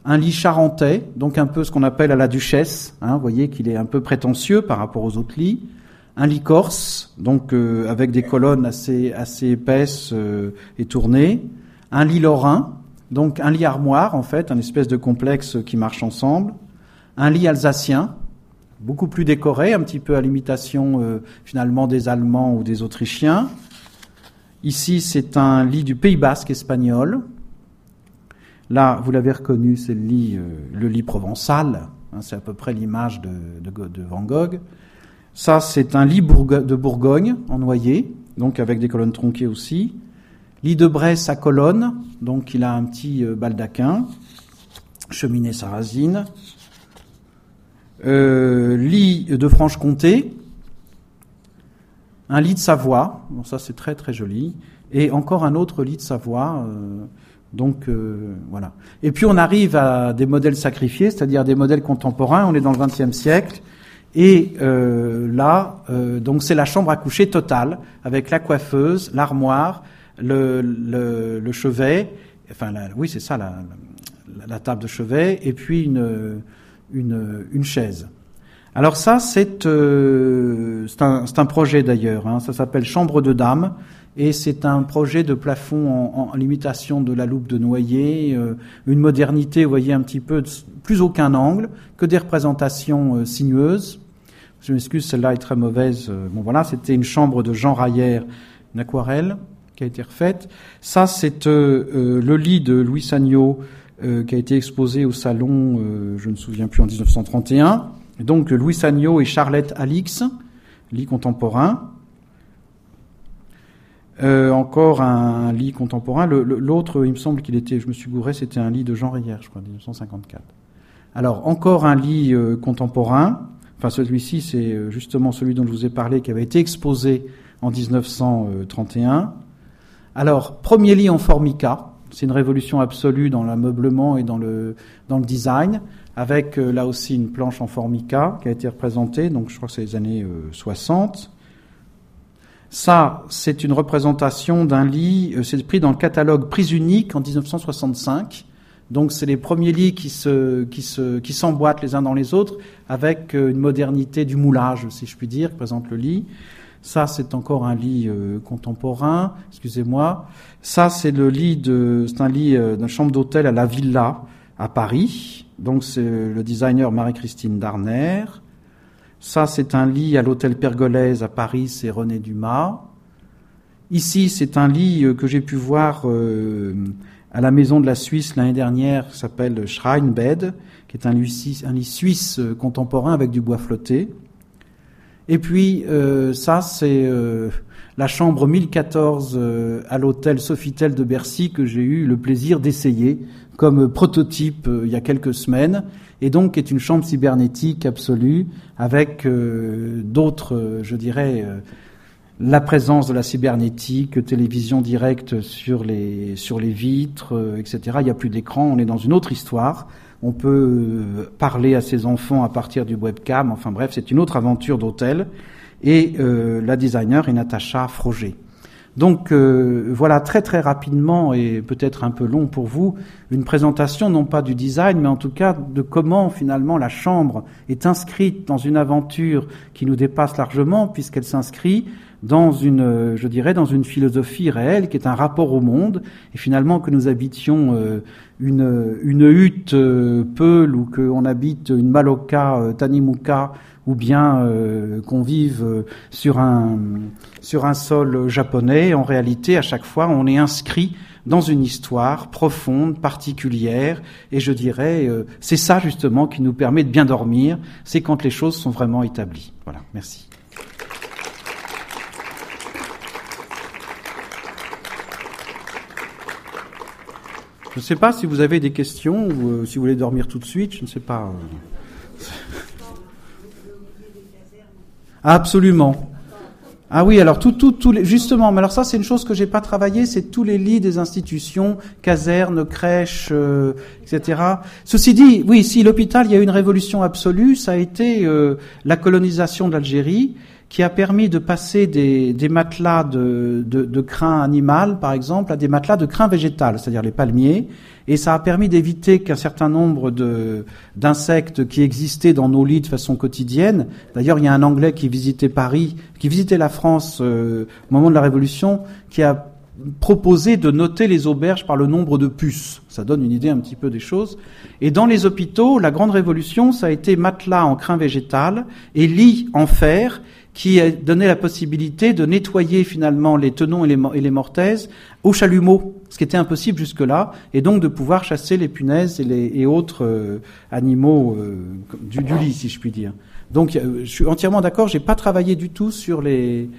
un lit charentais, donc un peu ce qu'on appelle à la duchesse, hein, vous voyez qu'il est un peu prétentieux par rapport aux autres lits, un lit corse, donc euh, avec des colonnes assez, assez épaisses euh, et tournées, un lit lorrain, donc un lit armoire en fait, un espèce de complexe qui marche ensemble, un lit alsacien, beaucoup plus décoré, un petit peu à l'imitation euh, finalement des Allemands ou des Autrichiens. Ici, c'est un lit du Pays basque espagnol, Là, vous l'avez reconnu, c'est le lit, euh, le lit provençal. Hein, c'est à peu près l'image de, Van Gogh. Ça, c'est un lit de Bourgogne en noyer, donc avec des colonnes tronquées aussi. Lit de Bresse à colonne, donc il a un petit euh, baldaquin. Cheminée sarrasine. Euh, lit de Franche-Comté. Un lit de Savoie. Bon, ça, c'est très très joli. Et encore un autre lit de Savoie. Donc euh, voilà. Et puis on arrive à des modèles sacrifiés, c'est-à-dire des modèles contemporains. On est dans le XXe siècle. Et euh, là, euh, donc c'est la chambre à coucher totale, avec la coiffeuse, l'armoire, le, le, le, chevet, enfin oui c'est ça, la, la, table de chevet, et puis une, une, une chaise. Alors ça, c'est euh, un, un, projet d'ailleurs, hein, ça s'appelle Chambre de Dames, et c'est un projet de plafond en, en, limitation de la loupe de noyer, euh, une modernité, vous voyez, un petit peu, plus aucun angle, que des représentations euh, sinueuses. Je m'excuse, celle-là est très mauvaise. Euh, bon voilà, c'était une chambre de Jean Rayer, une aquarelle qui a été refaite. Ça, c'est le lit de Louis Sagnaud qui a été exposé au salon, je ne me souviens plus, en 1931. donc Louis Sagnaud et Charlotte Alix, lit contemporain. Euh, encore un, lit contemporain. L'autre, il me semble qu'il était, je me suis gouré, c'était un lit de Jean Rière, je crois, 1954. Alors, encore un lit euh, contemporain. Enfin, celui-ci, c'est euh, justement celui dont je vous ai parlé, qui avait été exposé en 1931. Alors, premier lit en formica. C'est une révolution absolue dans l'ameublement et dans le, dans le design, avec là aussi une planche en formica qui a été représentée, donc je crois que c'est les années 60. Ça, c'est une représentation d'un lit, euh, c'est pris dans le catalogue Prise unique en 1965. Donc c'est les premiers lits qui se, qui se, qui s'emboîtent les uns dans les autres avec euh, une modernité du moulage, si je puis dire, qui présente le lit. Ça, c'est encore un lit euh, contemporain, excusez-moi. Ça, c'est le lit de, c'est un lit d'une chambre d'hôtel à la Villa à Paris. Donc c'est le designer Marie-Christine Darner. Ça, c'est un lit à l'hôtel Pergolèse à Paris, c'est René Dumas. Ici, c'est un lit euh, que j'ai pu voir euh, à la Maison de la Suisse l'année dernière, qui s'appelle Schreinbed, qui est un lit, suisse euh, contemporain avec du bois flotté. Et puis, ça, c'est la chambre 1014 à l'hôtel Sofitel de Bercy que j'ai eu le plaisir d'essayer comme prototype il y a quelques semaines et donc est une chambre cybernétique absolue avec euh, d'autres, euh, je dirais, euh, la présence de la cybernétique, télévision directe sur les sur les vitres, etc. Il n'y a plus d'écran, on est dans une autre histoire. On peut parler à ses enfants à partir du webcam. Enfin bref, c'est une autre aventure d'hôtel. Et la designer est Natacha Froger. Donc voilà très très rapidement et peut-être un peu long pour vous une présentation non pas du design mais en tout cas de comment finalement la chambre est inscrite dans une aventure qui nous dépasse largement puisqu'elle s'inscrit dans une, je dirais, dans une philosophie réelle qui est un rapport au monde, et finalement que nous habitions euh, une, une hutte euh, Peul ou qu'on habite une Maloka euh, Tanimuka ou bien qu'on vive sur un, sur un sol japonais, en réalité, à chaque fois, on est inscrit dans une histoire profonde, particulière, et je dirais, c'est ça justement qui nous permet de bien dormir, c'est quand les choses sont vraiment établies. Voilà, merci. Je ne sais pas si vous avez des questions ou euh, si vous voulez dormir tout de suite, je ne sais pas. Absolument. Ah oui, alors tout, tout, tout les, justement, mais alors ça c'est une chose que j'ai pas travaillé, c'est tous les lits des institutions, casernes, crèches, euh, etc. Ceci dit, oui, si l'hôpital, il y a eu une révolution absolue, ça a été euh, la colonisation de l'Algérie qui a permis de passer des, des matelas de, de, de, crin animal, par exemple, à des matelas de crin végétal, c'est-à-dire les palmiers, et ça a permis d'éviter qu'un certain nombre d'insectes qui existaient dans nos lits de façon quotidienne. D'ailleurs, il y a un Anglais qui visitait Paris, qui visitait la France euh, au moment de la Révolution, qui a proposé de noter les auberges par le nombre de puces. Ça donne une idée un petit peu des choses. Et dans les hôpitaux, la grande révolution, ça a été matelas en crin végétal et lits en fer qui donné la possibilité de nettoyer finalement les tenons et les, mortaises au chalumeau, ce qui était impossible jusque-là, et donc de pouvoir chasser les punaises et, les, autres euh, animaux euh, du, du, lit, si je puis dire. Donc euh, je suis entièrement d'accord, j'ai pas travaillé du tout sur les...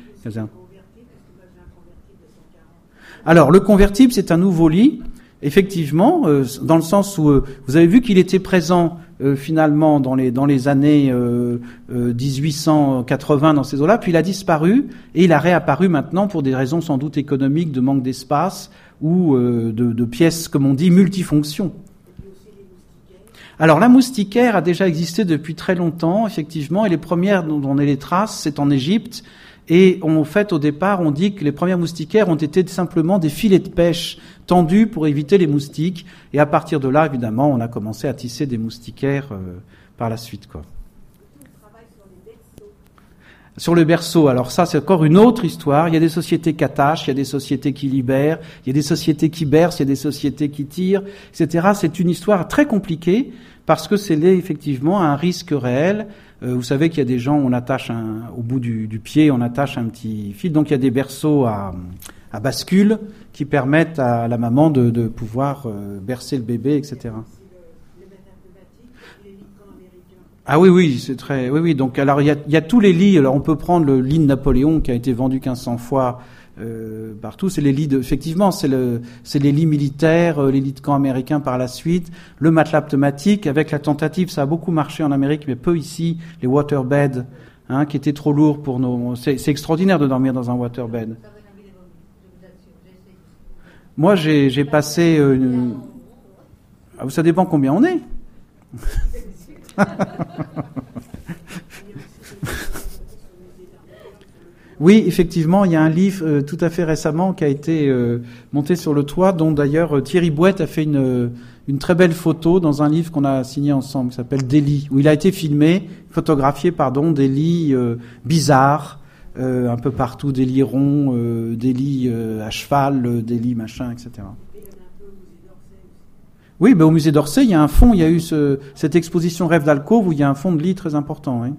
Alors le convertible, c'est un nouveau lit effectivement, euh, dans le sens où euh, vous avez vu qu'il était présent euh, finalement dans les dans les années 1880 dans ces eaux-là, puis il a disparu et il a réapparu maintenant pour des raisons sans doute économiques, de manque d'espace ou de, de, pièces, comme on dit, multifonctions. Alors la moustiquaire a déjà existé depuis très longtemps, effectivement, et les premières dont on a les traces, c'est en Égypte. Et en fait, au départ, on dit que les premières moustiquaires ont été simplement des filets de pêche tendus pour éviter les moustiques. Et à partir de là, évidemment, on a commencé à tisser des moustiquaires euh, par la suite. Quoi. Sur le berceau, alors ça c'est encore une autre histoire. Il y a des sociétés qui attachent, il y a des sociétés qui libèrent, il y a des sociétés qui bercent, il y a des sociétés qui tirent, etc. C'est une histoire très compliquée parce que c'est effectivement un risque réel. Euh, vous savez qu'il y a des gens, on attache un, au bout du, du, pied, on attache un petit fil. Donc il y a des berceaux à, à bascule qui permettent à la maman de, de pouvoir euh, bercer le bébé, etc. Ah oui, oui, c'est très. Oui, oui. Donc, alors, il y a, y a tous les lits. Alors, on peut prendre le lit de Napoléon qui a été vendu 1500 fois euh, partout. C'est de, effectivement, c'est lits militaires, euh, les lits de camp américains par la suite, le matelas pneumatique avec la tentative, ça a beaucoup marché en Amérique, mais peu ici, les waterbeds, hein, qui étaient trop lourds pour nos. C'est, extraordinaire de dormir dans un waterbed. Moi, j'ai, passé. Euh, ah, ça dépend combien on est. Oui, effectivement, il y a un livre euh, tout à fait récemment qui a été euh, monté sur le toit, dont d'ailleurs euh, Thierry Bouette a fait une, très belle photo dans un livre qu'on a signé ensemble, qui s'appelle lits, où il a été filmé, photographié, pardon, des lits bizarres, un peu partout, des lits ronds, des lits à cheval, des lits machin, etc. Oui, ben au musée d'Orsay, il y a un fond, il y a eu ce, cette exposition Rêve d'alcôve où il y a un fond de lit très important. Oui.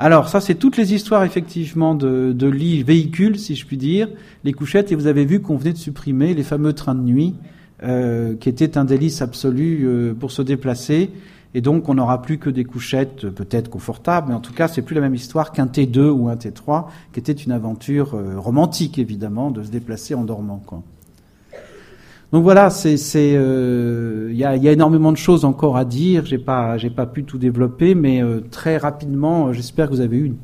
Alors ça, c'est toutes les histoires effectivement de, de lits véhicules, si je puis dire, les couchettes. Et vous avez vu qu'on venait de supprimer les fameux trains de nuit, euh, qui étaient un délice absolu euh, pour se déplacer. Et donc, on n'aura plus que des couchettes euh, peut-être confortables, mais en tout cas, c'est plus la même histoire qu'un T2 ou un T3, qui était une aventure romantique, évidemment, de se déplacer en dormant. Quoi. Donc voilà, c'est euh, il y, a, y, a, énormément de choses encore à dire. J'ai pas j'ai pas pu tout développer, mais euh, très rapidement, j'espère que vous avez eu une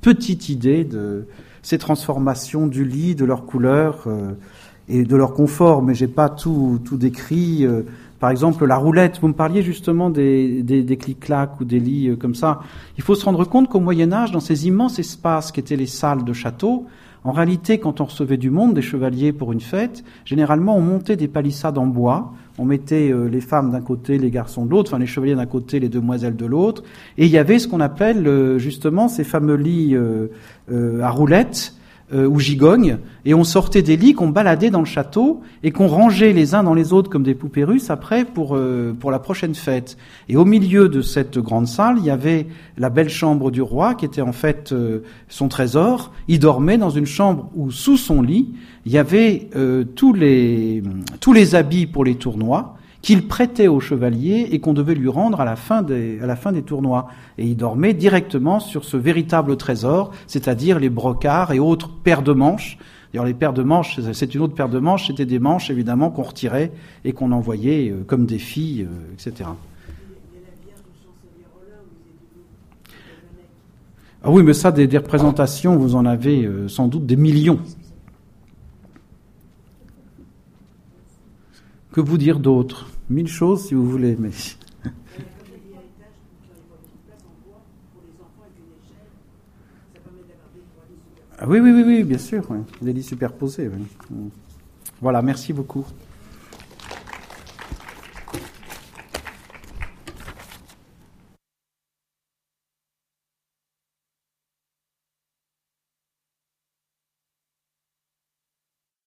petite idée de ces transformations du lit, de leur couleur euh, et de leur confort. Mais j'ai pas tout tout décrit. par exemple, la roulette. Vous me parliez justement des des, des clics-clacs ou des lits comme ça. Il faut se rendre compte qu'au Moyen Âge, dans ces immenses espaces qui étaient les salles de château, En réalité, quand on recevait du monde, des chevaliers pour une fête, généralement on montait des palissades en bois, on mettait euh, les femmes d'un côté, les garçons de l'autre, enfin les chevaliers d'un côté, les demoiselles de l'autre, et il y avait ce qu'on appelle euh, justement ces fameux lits euh, à roulettes ou gigognes, et on sortait des lits qu'on baladait dans le château et qu'on rangeait les uns dans les autres comme des poupées russes après pour pour la prochaine fête. Et au milieu de cette grande salle, il y avait la belle chambre du roi qui était en fait son trésor. Il dormait dans une chambre où sous son lit il y avait euh, tous, les, tous les habits pour les tournois qu'il prêtait au chevalier et qu'on devait lui rendre à la, fin des, à la fin des tournois. Et il dormait directement sur ce véritable trésor, c'est-à-dire les brocards et autres paires de manches. D'ailleurs, les paires de manches, c'est une autre paire de manches, c'était des manches évidemment qu'on retirait et qu'on envoyait euh, comme des filles, euh, etc. Ah oui, mais ça, des, des représentations, vous en avez sans doute des millions. Que vous dire d'autre? Mille choses si vous voulez, mais. Ah oui, oui, oui, oui, bien sûr. Des lits superposés. Voilà, merci beaucoup.